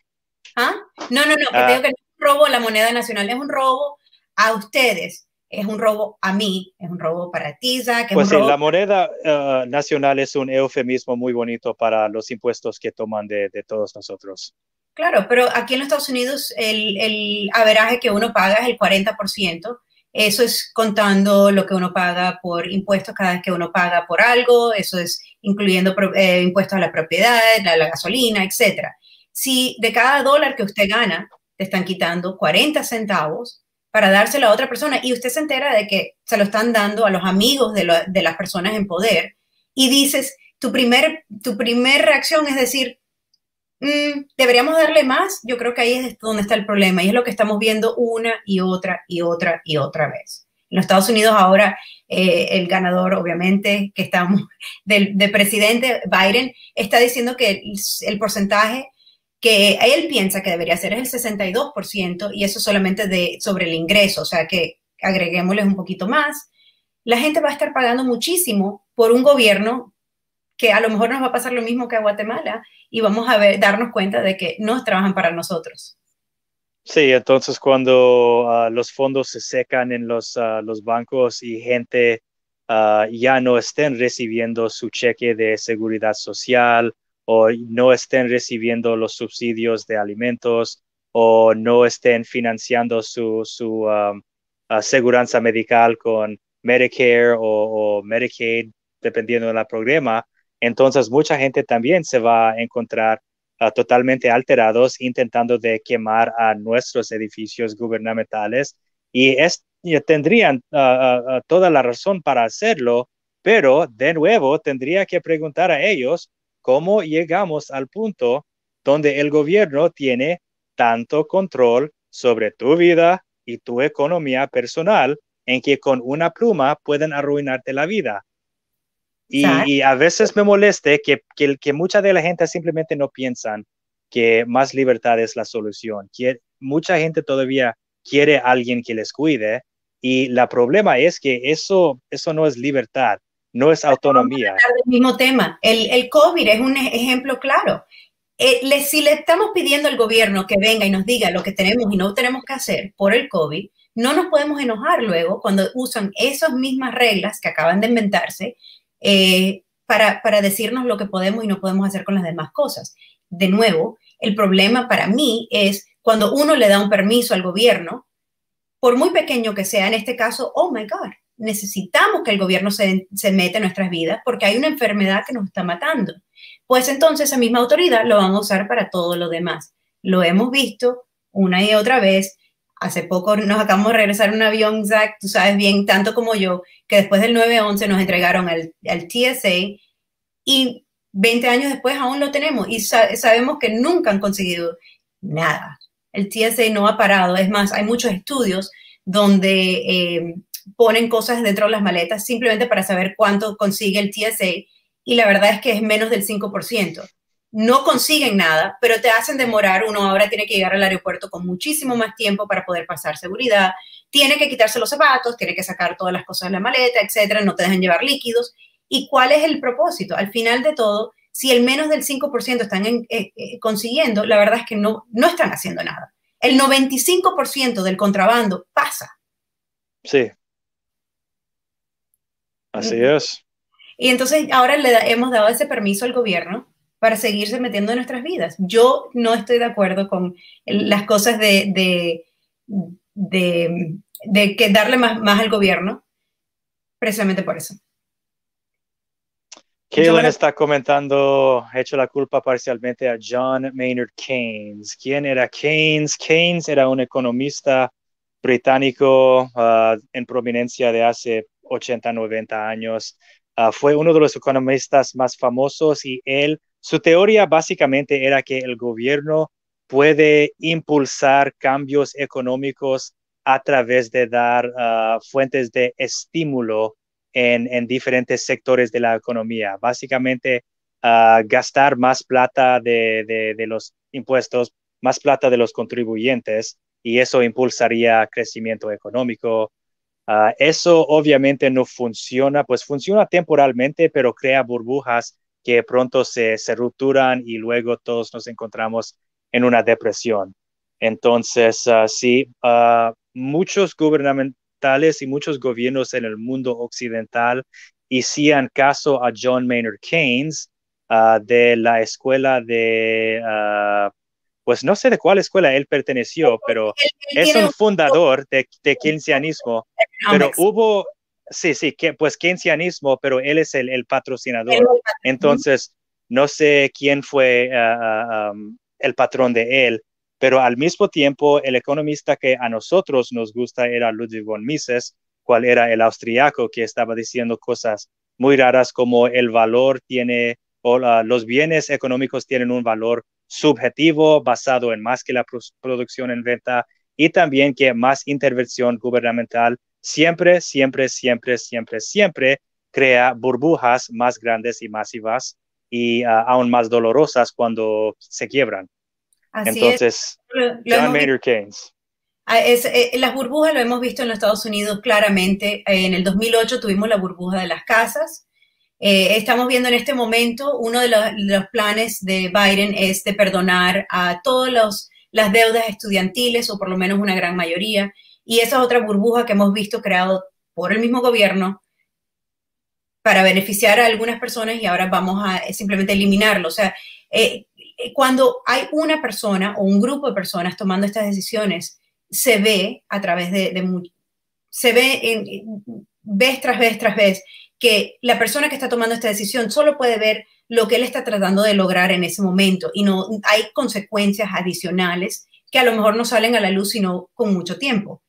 ¿Ah? No, no, no, que ah. digo que no es un robo a la moneda nacional, es un robo a ustedes, es un robo a mí, es un robo para TISA. Que pues sí, la moneda ah, nacional es un eufemismo muy bonito para los impuestos que toman de, de, todos nosotros. Claro, pero aquí en los Estados Unidos el, el averaje que uno paga es el 40%. Eso es contando lo que uno paga por impuestos cada vez que uno paga por algo, eso es incluyendo eh, impuestos a la propiedad, a la gasolina, etcétera si de cada dólar que usted gana, te están quitando 40 centavos para dárselo a otra persona y usted se entera de que se lo están dando a los amigos de, las personas en poder y dices, tu primer, tu primer reacción es decir, mm, deberíamos darle más, yo creo que ahí es donde está el problema y es lo que estamos viendo una y otra y otra y otra vez. En los Estados Unidos ahora eh, el ganador, obviamente, que estamos del, presidente Biden, está diciendo que el porcentaje que él piensa que debería ser es el 62% y eso solamente de, sobre el ingreso, o sea que agreguémosles un poquito más, la gente va a estar pagando muchísimo por un gobierno que a lo mejor nos va a pasar lo mismo que a Guatemala y vamos a ver, darnos cuenta de que no trabajan para nosotros. Sí, entonces cuando ah, los fondos se secan en los, ah, los bancos y gente ah, ya no estén recibiendo su cheque de seguridad social, o no estén recibiendo los subsidios de alimentos o no estén financiando su, su um, aseguranza medical con Medicare o, Medicaid, dependiendo del programa, entonces mucha gente también se va a encontrar uh, totalmente alterados intentando de quemar a nuestros edificios gubernamentales y, es, tendrían uh, uh, toda la razón para hacerlo, pero de nuevo tendría que preguntar a ellos cómo llegamos al punto donde el gobierno tiene tanto control sobre tu vida y tu economía personal en que con una pluma pueden arruinarte la vida. Y, a veces me moleste que, que, que, mucha de la gente simplemente no piensan que más libertad es la solución. Mucha gente todavía quiere a alguien que les cuide y el problema es que eso, eso no es libertad no es autonomía. El mismo tema. El, el, COVID es un ejemplo claro. Eh, si le estamos pidiendo al gobierno que venga y nos diga lo que tenemos y no tenemos que hacer por el COVID, no nos podemos enojar luego cuando usan esas mismas reglas que acaban de inventarse eh, para, para decirnos lo que podemos y no podemos hacer con las demás cosas. De nuevo, el problema para mí es cuando uno le da un permiso al gobierno, por muy pequeño que sea, en este caso, oh my God, necesitamos que el gobierno se, se meta en nuestras vidas porque hay una enfermedad que nos está matando. Pues entonces esa misma autoridad lo van a usar para todo lo demás. Lo hemos visto una y otra vez. Hace poco nos acabamos de regresar en un avión, Zach, tú sabes bien, tanto como yo, que después del 9-11 nos entregaron al, al TSA y 20 años después aún lo tenemos y sabemos que nunca han conseguido nada. El TSA no ha parado. Es más, hay muchos estudios donde eh, ponen cosas dentro de las maletas simplemente para saber cuánto consigue el TSA y la verdad es que es menos del 5%. No consiguen nada, pero te hacen demorar. Uno ahora tiene que llegar al aeropuerto con muchísimo más tiempo para poder pasar seguridad. Tiene que quitarse los zapatos, tiene que sacar todas las cosas de la maleta, etcétera. No te dejan llevar líquidos. ¿Y cuál es el propósito? Al final de todo, si el menos del 5% están eh, eh, consiguiendo, la verdad es que no, no están haciendo nada. El 95% del contrabando pasa. Sí. Así es. Y entonces ahora le hemos dado ese permiso al gobierno para seguirse metiendo en nuestras vidas. Yo no estoy de acuerdo con las cosas de, de, de, que darle más, más al gobierno, precisamente por eso. Kaylin está comentando, hecho la culpa parcialmente a John Maynard Keynes. ¿Quién era Keynes? Keynes era un economista británico ah, en prominencia de hace 80, 90 años. Ah, fue uno de los economistas más famosos y él, su teoría básicamente era que el gobierno puede impulsar cambios económicos a través de dar ah, fuentes de estímulo en, diferentes sectores de la economía. Básicamente, ah, gastar más plata de, los impuestos, más plata de los contribuyentes, y eso impulsaría crecimiento económico. Ah, eso obviamente no funciona, pues funciona temporalmente, pero crea burbujas que pronto se, se rupturan y luego todos nos encontramos en una depresión. Entonces, uh, sí, muchos gubernamentos y muchos gobiernos en el mundo occidental hicieron caso a John Maynard Keynes ah, de la escuela de, uh, pues no sé de cuál escuela él perteneció, pero es un fundador de, de keynesianismo, pero hubo, sí, sí, que, pues keynesianismo, pero él es el, el patrocinador. Entonces, no sé quién fue uh, um, el patrón de él, pero al mismo tiempo el economista que a nosotros nos gusta era Ludwig von Mises, cual era el austriaco que estaba diciendo cosas muy raras como el valor tiene o los bienes económicos tienen un valor subjetivo basado en más que la producción en venta y también que más intervención gubernamental siempre, siempre, siempre, siempre, siempre crea burbujas más grandes y masivas y ah, aún más dolorosas cuando se quiebran. Entonces, John Maynard Keynes. Ah, eh, las burbujas lo hemos visto en los Estados Unidos claramente. Eh, en el 2008 tuvimos la burbuja de las casas. Eh, estamos viendo en este momento, uno de los, planes de Biden es de perdonar a todas las deudas estudiantiles, o por lo menos una gran mayoría. Y esa es otra burbuja que hemos visto creado por el mismo gobierno para beneficiar a algunas personas y ahora vamos a simplemente eliminarlo. O sea, eh, cuando hay una persona o un grupo de personas tomando estas decisiones, se ve a través de, se ve en, vez tras vez tras vez que la persona que está tomando esta decisión solo puede ver lo que él está tratando de lograr en ese momento y no hay consecuencias adicionales que a lo mejor no salen a la luz sino con mucho tiempo.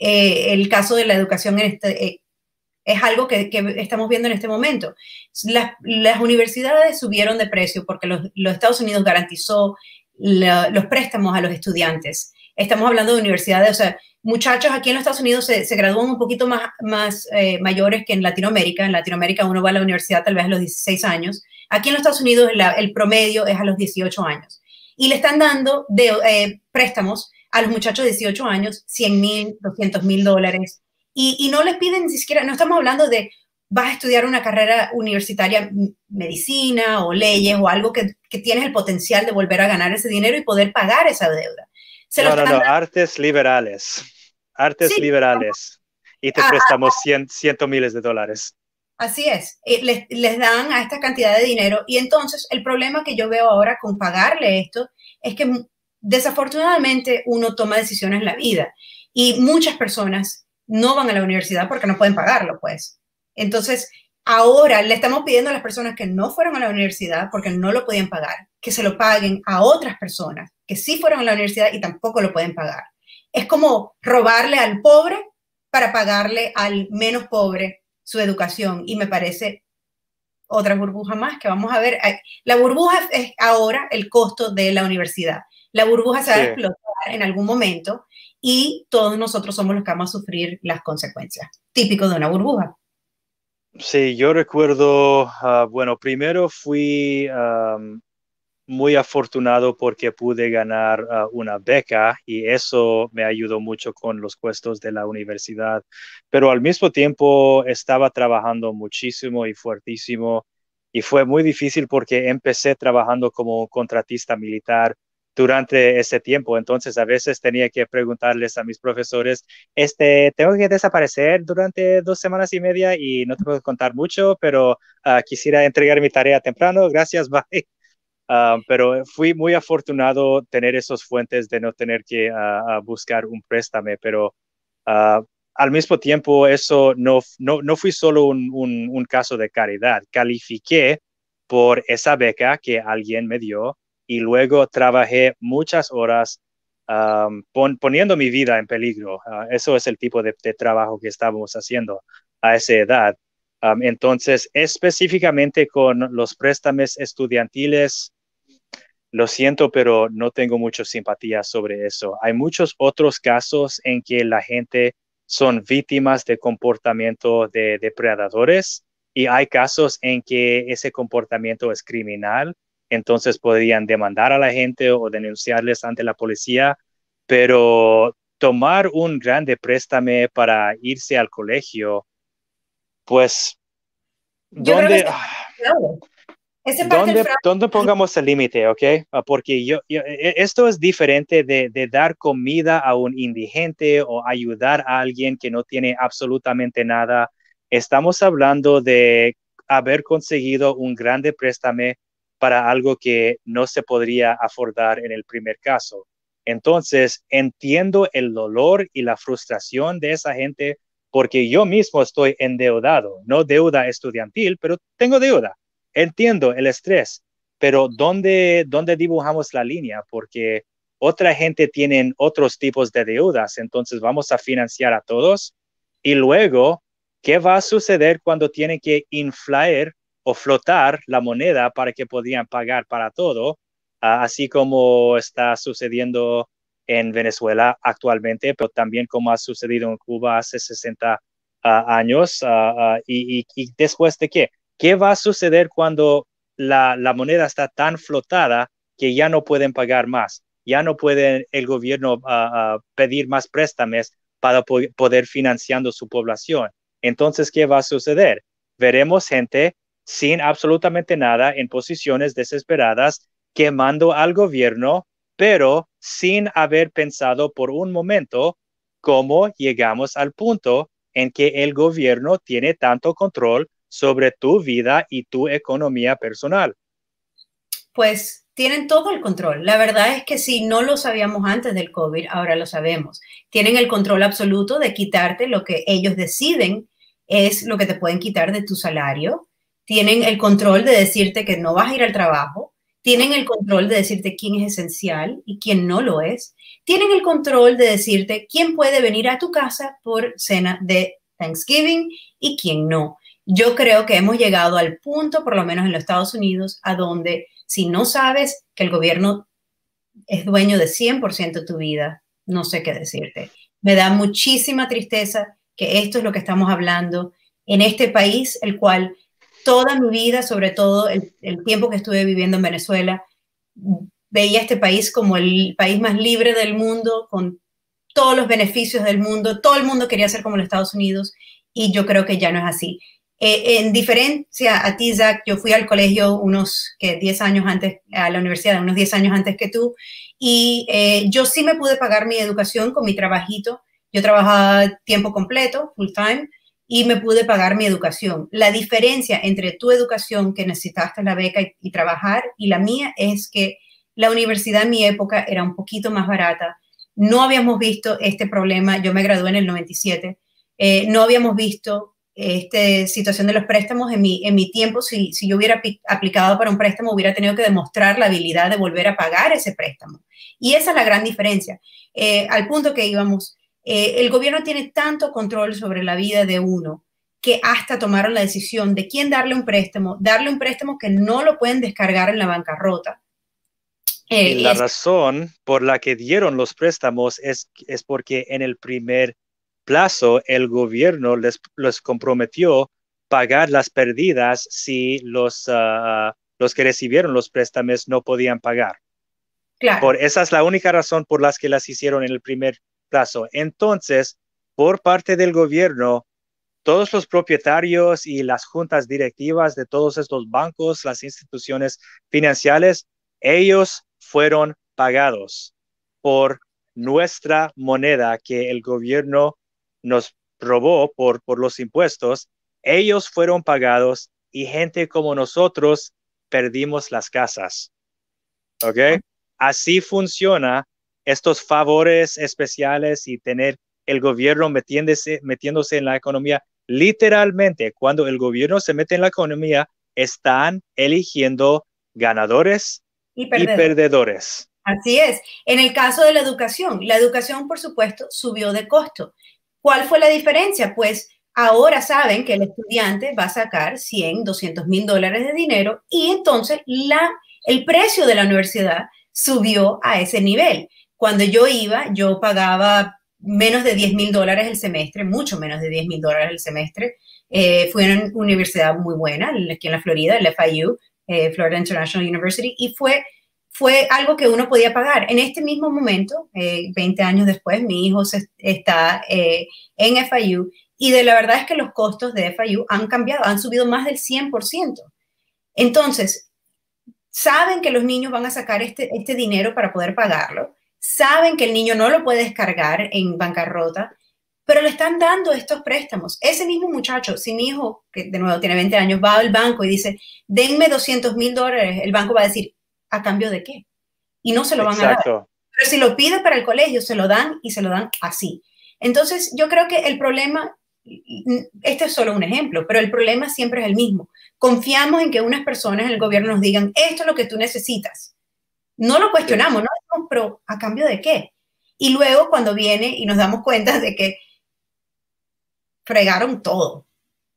Eh, el caso de la educación este, eh, es algo que, estamos viendo en este momento. Las, universidades subieron de precio porque los, Estados Unidos garantizó los préstamos a los estudiantes. Estamos hablando de universidades, o sea, muchachos aquí en los Estados Unidos se, gradúan un poquito más, eh, mayores que en Latinoamérica. En Latinoamérica uno va a la universidad tal vez a los 16 años. Aquí en los Estados Unidos el promedio es a los 18 años. Y le están dando de, préstamos a los muchachos de 18 años, 100 mil, 200 mil dólares, y, no les piden ni siquiera, no estamos hablando de vas a estudiar una carrera universitaria, medicina o leyes o algo que, tienes el potencial de volver a ganar ese dinero y poder pagar esa deuda. no, no, no, artes liberales. artes liberales, y te ah, prestamos ah, ah. cientos miles de dólares. Así es, eh, les, les, dan a esta cantidad de dinero y entonces el problema que yo veo ahora con pagarle esto es que desafortunadamente uno toma decisiones en la vida y muchas personas no van a la universidad porque no pueden pagarlo, pues. Entonces, ahora le estamos pidiendo a las personas que no fueron a la universidad porque no lo podían pagar, que se lo paguen a otras personas que sí fueron a la universidad y tampoco lo pueden pagar. Es como robarle al pobre para pagarle al menos pobre su educación y me parece otra burbuja más que vamos a ver. La burbuja es ahora el costo de la universidad. La burbuja se va a explotar en algún momento y todos nosotros somos los que vamos a sufrir las consecuencias. Típico de una burbuja. Sí, yo recuerdo, ah, bueno, primero fui muy afortunado porque pude ganar ah, una beca y eso me ayudó mucho con los puestos de la universidad. Pero al mismo tiempo estaba trabajando muchísimo y fuertísimo y fue muy difícil porque empecé trabajando como contratista militar durante ese tiempo. Entonces, a veces tenía que preguntarles a mis profesores, este, tengo que desaparecer durante dos semanas y media y no te puedo contar mucho, pero ah, quisiera entregar mi tarea temprano. Gracias, bye. Ah, pero fui muy afortunado tener esos fuentes de no tener que ah, buscar un préstame, pero al mismo tiempo eso no, no, no fui solo un, un, caso de caridad, califiqué por esa beca que alguien me dio y luego trabajé muchas horas poniendo mi vida en peligro. eso es el tipo de, de, trabajo que estábamos haciendo a esa edad. entonces, específicamente con los préstamos estudiantiles, lo siento, pero no tengo mucha simpatía sobre eso. Hay muchos otros casos en que la gente son víctimas de comportamiento de depredadores y hay casos en que ese comportamiento es criminal, entonces podrían demandar a la gente o denunciarles ante la policía, pero tomar un grande préstame para irse al colegio, pues, ¿dónde? ¿Dónde, pongamos el límite, ok? Ah, porque yo, e, esto es diferente de, de, dar comida a un indigente o ayudar a alguien que no tiene absolutamente nada. Estamos hablando de haber conseguido un grande préstame para algo que no se podría afordar en el primer caso. Entonces, entiendo el dolor y la frustración de esa gente porque yo mismo estoy endeudado, no deuda estudiantil, pero tengo deuda entiendo el estrés, pero ¿dónde, ¿dónde dibujamos la línea? Porque otra gente tiene otros tipos de deudas, entonces vamos a financiar a todos. Y luego, ¿qué va a suceder cuando tienen que inflar o flotar la moneda para que podían pagar para todo? Ah, así como está sucediendo en Venezuela actualmente, pero también como ha sucedido en Cuba hace 60 ah, años. Ah, y, después de qué? ¿Qué va a suceder cuando la, moneda está tan flotada que ya no pueden pagar más? Ya no puede el gobierno pedir más préstamos para poder financiando su población. Entonces, ¿qué va a suceder? Veremos gente sin absolutamente nada en posiciones desesperadas quemando al gobierno, pero sin haber pensado por un momento cómo llegamos al punto en que el gobierno tiene tanto control sobre tu vida y tu economía personal? Pues tienen todo el control. La verdad es que si no lo sabíamos antes del COVID, ahora lo sabemos. Tienen el control absoluto de quitarte lo que ellos deciden es lo que te pueden quitar de tu salario. Tienen el control de decirte que no vas a ir al trabajo. Tienen el control de decirte quién es esencial y quién no lo es. Tienen el control de decirte quién puede venir a tu casa por cena de Thanksgiving y quién no. Yo creo que hemos llegado al punto, por lo menos en los Estados Unidos, a donde si no sabes que el gobierno es dueño de 100% de tu vida, no sé qué decirte. Me da muchísima tristeza que esto es lo que estamos hablando en este país, el cual toda mi vida, sobre todo el, tiempo que estuve viviendo en Venezuela, veía este país como el país más libre del mundo, con todos los beneficios del mundo, todo el mundo quería ser como los Estados Unidos y yo creo que ya no es así. Eh, en diferencia a ti, Zach, yo fui al colegio unos que 10 años antes, a la universidad, unos 10 años antes que tú, y eh, yo sí me pude pagar mi educación con mi trabajito yo trabajaba tiempo completo, full time, y me pude pagar mi educación. La diferencia entre tu educación, que necesitaste la beca y, trabajar, y la mía es que la universidad en mi época era un poquito más barata. No habíamos visto este problema, yo me gradué en el 97, eh, no habíamos visto esta situación de los préstamos en mi, en mi tiempo. Si, si yo hubiera aplicado para un préstamo, hubiera tenido que demostrar la habilidad de volver a pagar ese préstamo. Y esa es la gran diferencia. Eh, al punto que íbamos, eh, el gobierno tiene tanto control sobre la vida de uno que hasta tomaron la decisión de quién darle un préstamo, darle un préstamo que no lo pueden descargar en la bancarrota. Eh, y la razón por la que dieron los préstamos es, es porque en el primer plazo el gobierno les, les comprometió pagar las pérdidas si los, ah, los que recibieron los préstamos no podían pagar. Por, esa es la única razón por las que las hicieron en el primer plazo. Entonces, por parte del gobierno, todos los propietarios y las juntas directivas de todos estos bancos, las instituciones financieras, ellos fueron pagados por nuestra moneda que el gobierno nos robó por, por los impuestos. Ellos fueron pagados y gente como nosotros perdimos las casas. ¿Ok? Así funciona estos favores especiales y tener el gobierno metiéndose, metiéndose en la economía. Literalmente, cuando el gobierno se mete en la economía, están eligiendo ganadores y perdedores. Así es. En el caso de la educación, la educación, por supuesto, subió de costo. ¿Cuál fue la diferencia? Pues ahora saben que el estudiante va a sacar 100, 200 mil dólares de dinero y entonces la, el precio de la universidad subió a ese nivel. Cuando yo iba, yo pagaba menos de 10 mil dólares el semestre, mucho menos de 10 mil dólares el semestre. Eh, fui a una universidad muy buena, aquí en la Florida, el FIU, eh, Florida International University, y fue, fue algo que uno podía pagar. En este mismo momento, 20 eh, años después, mi hijo está en FIU y de la verdad es que los costos de FIU han cambiado, han subido más del 100%. Entonces, saben que los niños van a sacar este, este dinero para poder pagarlo saben que el niño no lo puede descargar en bancarrota, pero le están dando estos préstamos. Ese mismo muchacho, si mi hijo, que de nuevo tiene 20 años, va al banco y dice, denme 200 mil dólares, el banco va a decir, ¿a cambio de qué? Y no se lo van a dar. Pero si lo pide para el colegio, se lo dan y se lo dan así. Entonces, yo creo que el problema, este es solo un ejemplo, pero el problema siempre es el mismo. Confiamos en que unas personas en el gobierno nos digan, esto es lo que tú necesitas. No lo cuestionamos, no pero ¿a cambio de qué? Y luego cuando viene y nos damos cuenta de que fregaron todo,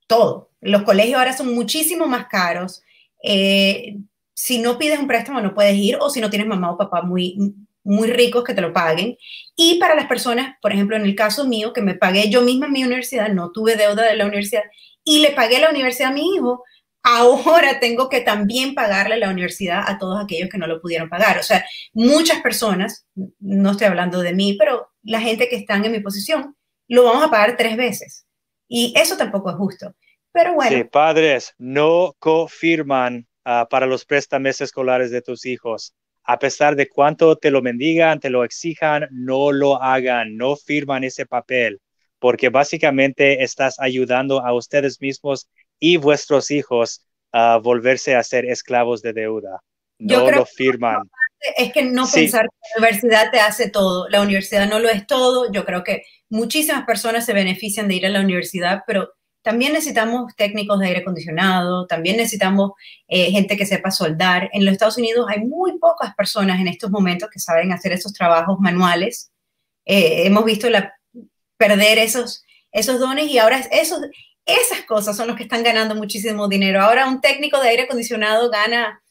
todo. Los colegios ahora son muchísimo más caros. Eh, si no pides un préstamo no puedes ir o si no tienes mamá o papá muy, muy ricos que te lo paguen. Y para las personas, por ejemplo, en el caso mío, que me pagué yo misma en mi universidad, no tuve deuda de la universidad y le pagué la universidad a mi hijo, ahora tengo que también pagarle la universidad a todos aquellos que no lo pudieron pagar. O sea, muchas personas, no estoy hablando de mí, pero la gente que están en mi posición, lo vamos a pagar tres veces. Y eso tampoco es justo. Pero bueno. Sí, padres, no confirman ah, para los préstamos escolares de tus hijos. A pesar de cuánto te lo mendigan, te lo exijan, no lo hagan, no firman ese papel, porque básicamente estás ayudando a ustedes mismos y vuestros hijos a volverse a ser esclavos de deuda. No lo firman. Es que no pensar que la universidad te hace todo. La universidad no lo es todo. Yo creo que muchísimas personas se benefician de ir a la universidad, pero también necesitamos técnicos de aire acondicionado, también necesitamos eh, gente que sepa soldar. En los Estados Unidos hay muy pocas personas en estos momentos que saben hacer esos trabajos manuales. Eh, hemos visto la, perder esos, esos dones y ahora esos, esas cosas son los que están ganando muchísimo dinero. Ahora un técnico de aire acondicionado gana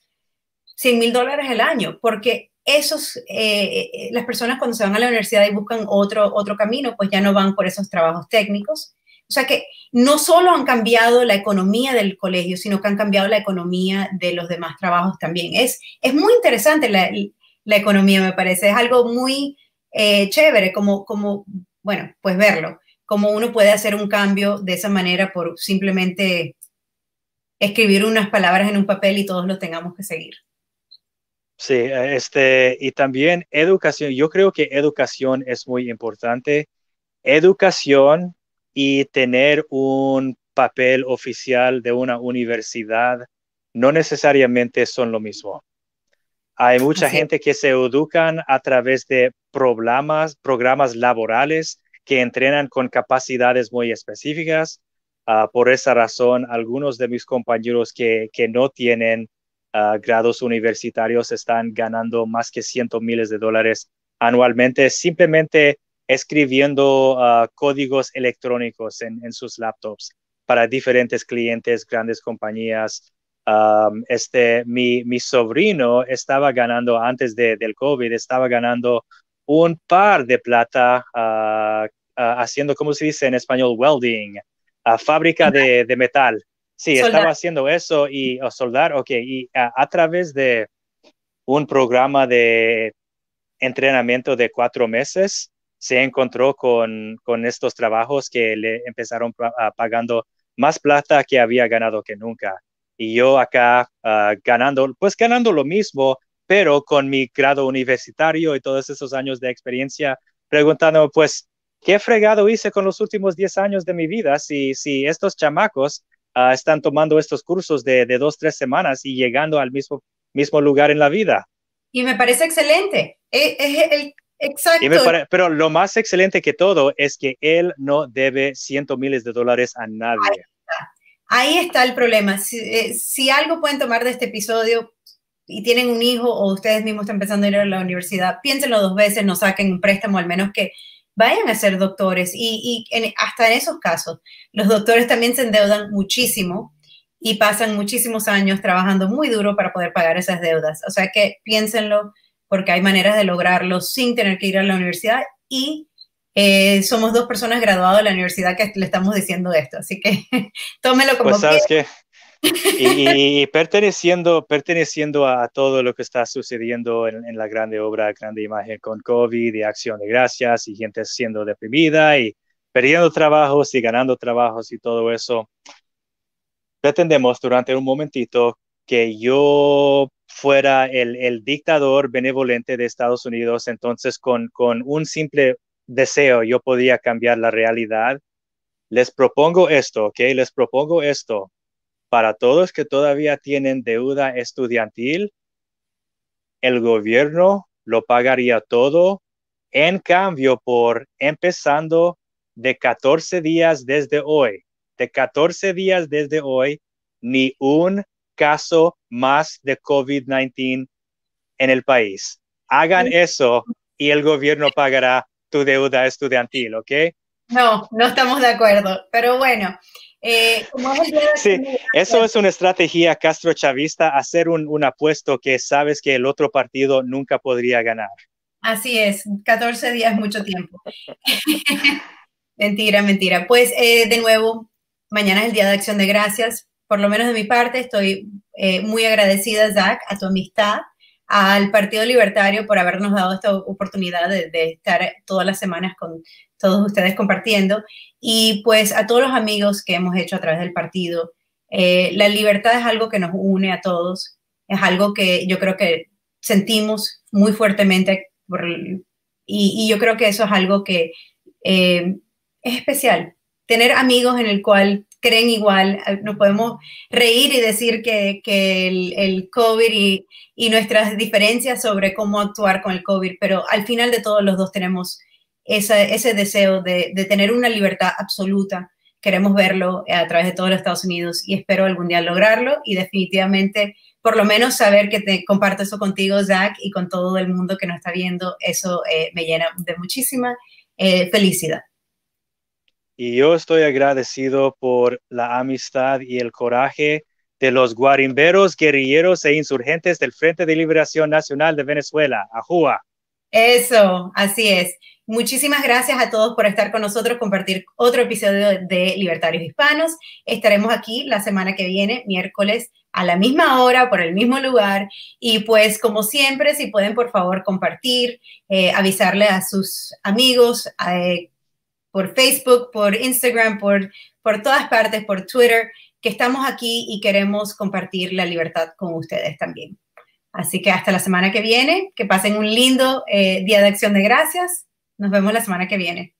100 mil dólares al año, porque esos, eh, eh, las personas cuando se van a la universidad y buscan otro, otro camino, pues ya no van por esos trabajos técnicos. O sea que no solo han cambiado la economía del colegio, sino que han cambiado la economía de los demás trabajos también. Es, es muy interesante la, la economía, me parece. Es algo muy eh, chévere como, como, bueno, pues verlo cómo uno puede hacer un cambio de esa manera por simplemente escribir unas palabras en un papel y todos lo tengamos que seguir. Sí, este, y también educación. Yo creo que educación es muy importante educación y tener un papel oficial de una universidad no necesariamente son lo mismo. Hay mucha gente que se educan a través de programas, programas laborales que entrenan con capacidades muy específicas. Ah, por esa razón, algunos de mis compañeros que, no tienen ah, grados universitarios están ganando más que cientos miles de dólares anualmente simplemente escribiendo ah, códigos electrónicos en, sus laptops para diferentes clientes, grandes compañías. este, mi, mi, sobrino estaba ganando antes de, del COVID, estaba ganando un par de plata uh, haciendo, ¿cómo se dice en español? Welding, fábrica de, de, metal. Sí, estaba haciendo eso y soldar, ok, y a través de un programa de entrenamiento de cuatro meses, se encontró con, con estos trabajos que le empezaron pagando más plata que había ganado que nunca. Y yo acá ganando, pues ganando lo mismo, pero con mi grado universitario y todos esos años de experiencia, preguntándome, pues, ¿qué fregado hice con los últimos 10 años de mi vida si, si estos chamacos ah, están tomando estos cursos de, de, dos, tres semanas y llegando al mismo, mismo lugar en la vida? Y me parece excelente. Es, el, exacto. pero lo más excelente que todo es que él no debe cientos miles de dólares a nadie. Ahí está, el problema. Si, eh, si algo pueden tomar de este episodio, y tienen un hijo o ustedes mismos están empezando a ir a la universidad, piénsenlo dos veces, no saquen un préstamo, al menos que vayan a ser doctores. Y, hasta en esos casos, los doctores también se endeudan muchísimo y pasan muchísimos años trabajando muy duro para poder pagar esas deudas. O sea que piénsenlo porque hay maneras de lograrlo sin tener que ir a la universidad y eh, somos dos personas graduadas de la universidad que le estamos diciendo esto, así que tómelo como pues, ¿sabes y, perteneciendo, perteneciendo a todo lo que está sucediendo en, la grande obra, grande imagen con COVID y acción de gracias y gente siendo deprimida y perdiendo trabajos y ganando trabajos y todo eso, pretendemos durante un momentito que yo fuera el, dictador benevolente de Estados Unidos, entonces con, con un simple deseo yo podía cambiar la realidad. Les propongo esto, ¿ok? Les propongo esto para todos que todavía tienen deuda estudiantil, el gobierno lo pagaría todo en cambio por empezando de 14 días desde hoy, de 14 días desde hoy, ni un caso más de COVID-19 en el país. Hagan eso y el gobierno pagará tu deuda estudiantil, ¿ok? No, no estamos de acuerdo, pero bueno, eh, sí, eso es una estrategia castro-chavista, hacer un, apuesto que sabes que el otro partido nunca podría ganar. Así es, 14 días mucho tiempo. mentira, mentira. Pues eh, de nuevo, mañana es el Día de Acción de Gracias. Por lo menos de mi parte, estoy eh, muy agradecida, Zach, a tu amistad, al Partido Libertario por habernos dado esta oportunidad de, estar todas las semanas con todos ustedes compartiendo y pues a todos los amigos que hemos hecho a través del partido. Eh, la libertad es algo que nos une a todos, es algo que yo creo que sentimos muy fuertemente y, yo creo que eso es algo que eh, es especial. Tener amigos en el cual creen igual, eh, nos podemos reír y decir que, el, COVID y, nuestras diferencias sobre cómo actuar con el COVID, pero al final de todos los dos tenemos ese deseo de, tener una libertad absoluta. Queremos verlo a través de todos los Estados Unidos y espero algún día lograrlo y definitivamente por lo menos saber que te comparto eso contigo, Zach, y con todo el mundo que nos está viendo, eso eh, me llena de muchísima eh, felicidad. Y yo estoy agradecido por la amistad y el coraje de los guarimberos, guerrilleros e insurgentes del Frente de Liberación Nacional de Venezuela, AJUA. Eso, así es. Muchísimas gracias a todos por estar con nosotros, compartir otro episodio de Libertarios Hispanos. Estaremos aquí la semana que viene, miércoles, a la misma hora, por el mismo lugar. Y pues, como siempre, si pueden, por favor, compartir, eh, avisarle a sus amigos eh, por Facebook, por Instagram, por, por todas partes, por Twitter, que estamos aquí y queremos compartir la libertad con ustedes también. Así que hasta la semana que viene, que pasen un lindo eh, día de acción de gracias nos vemos la semana que viene.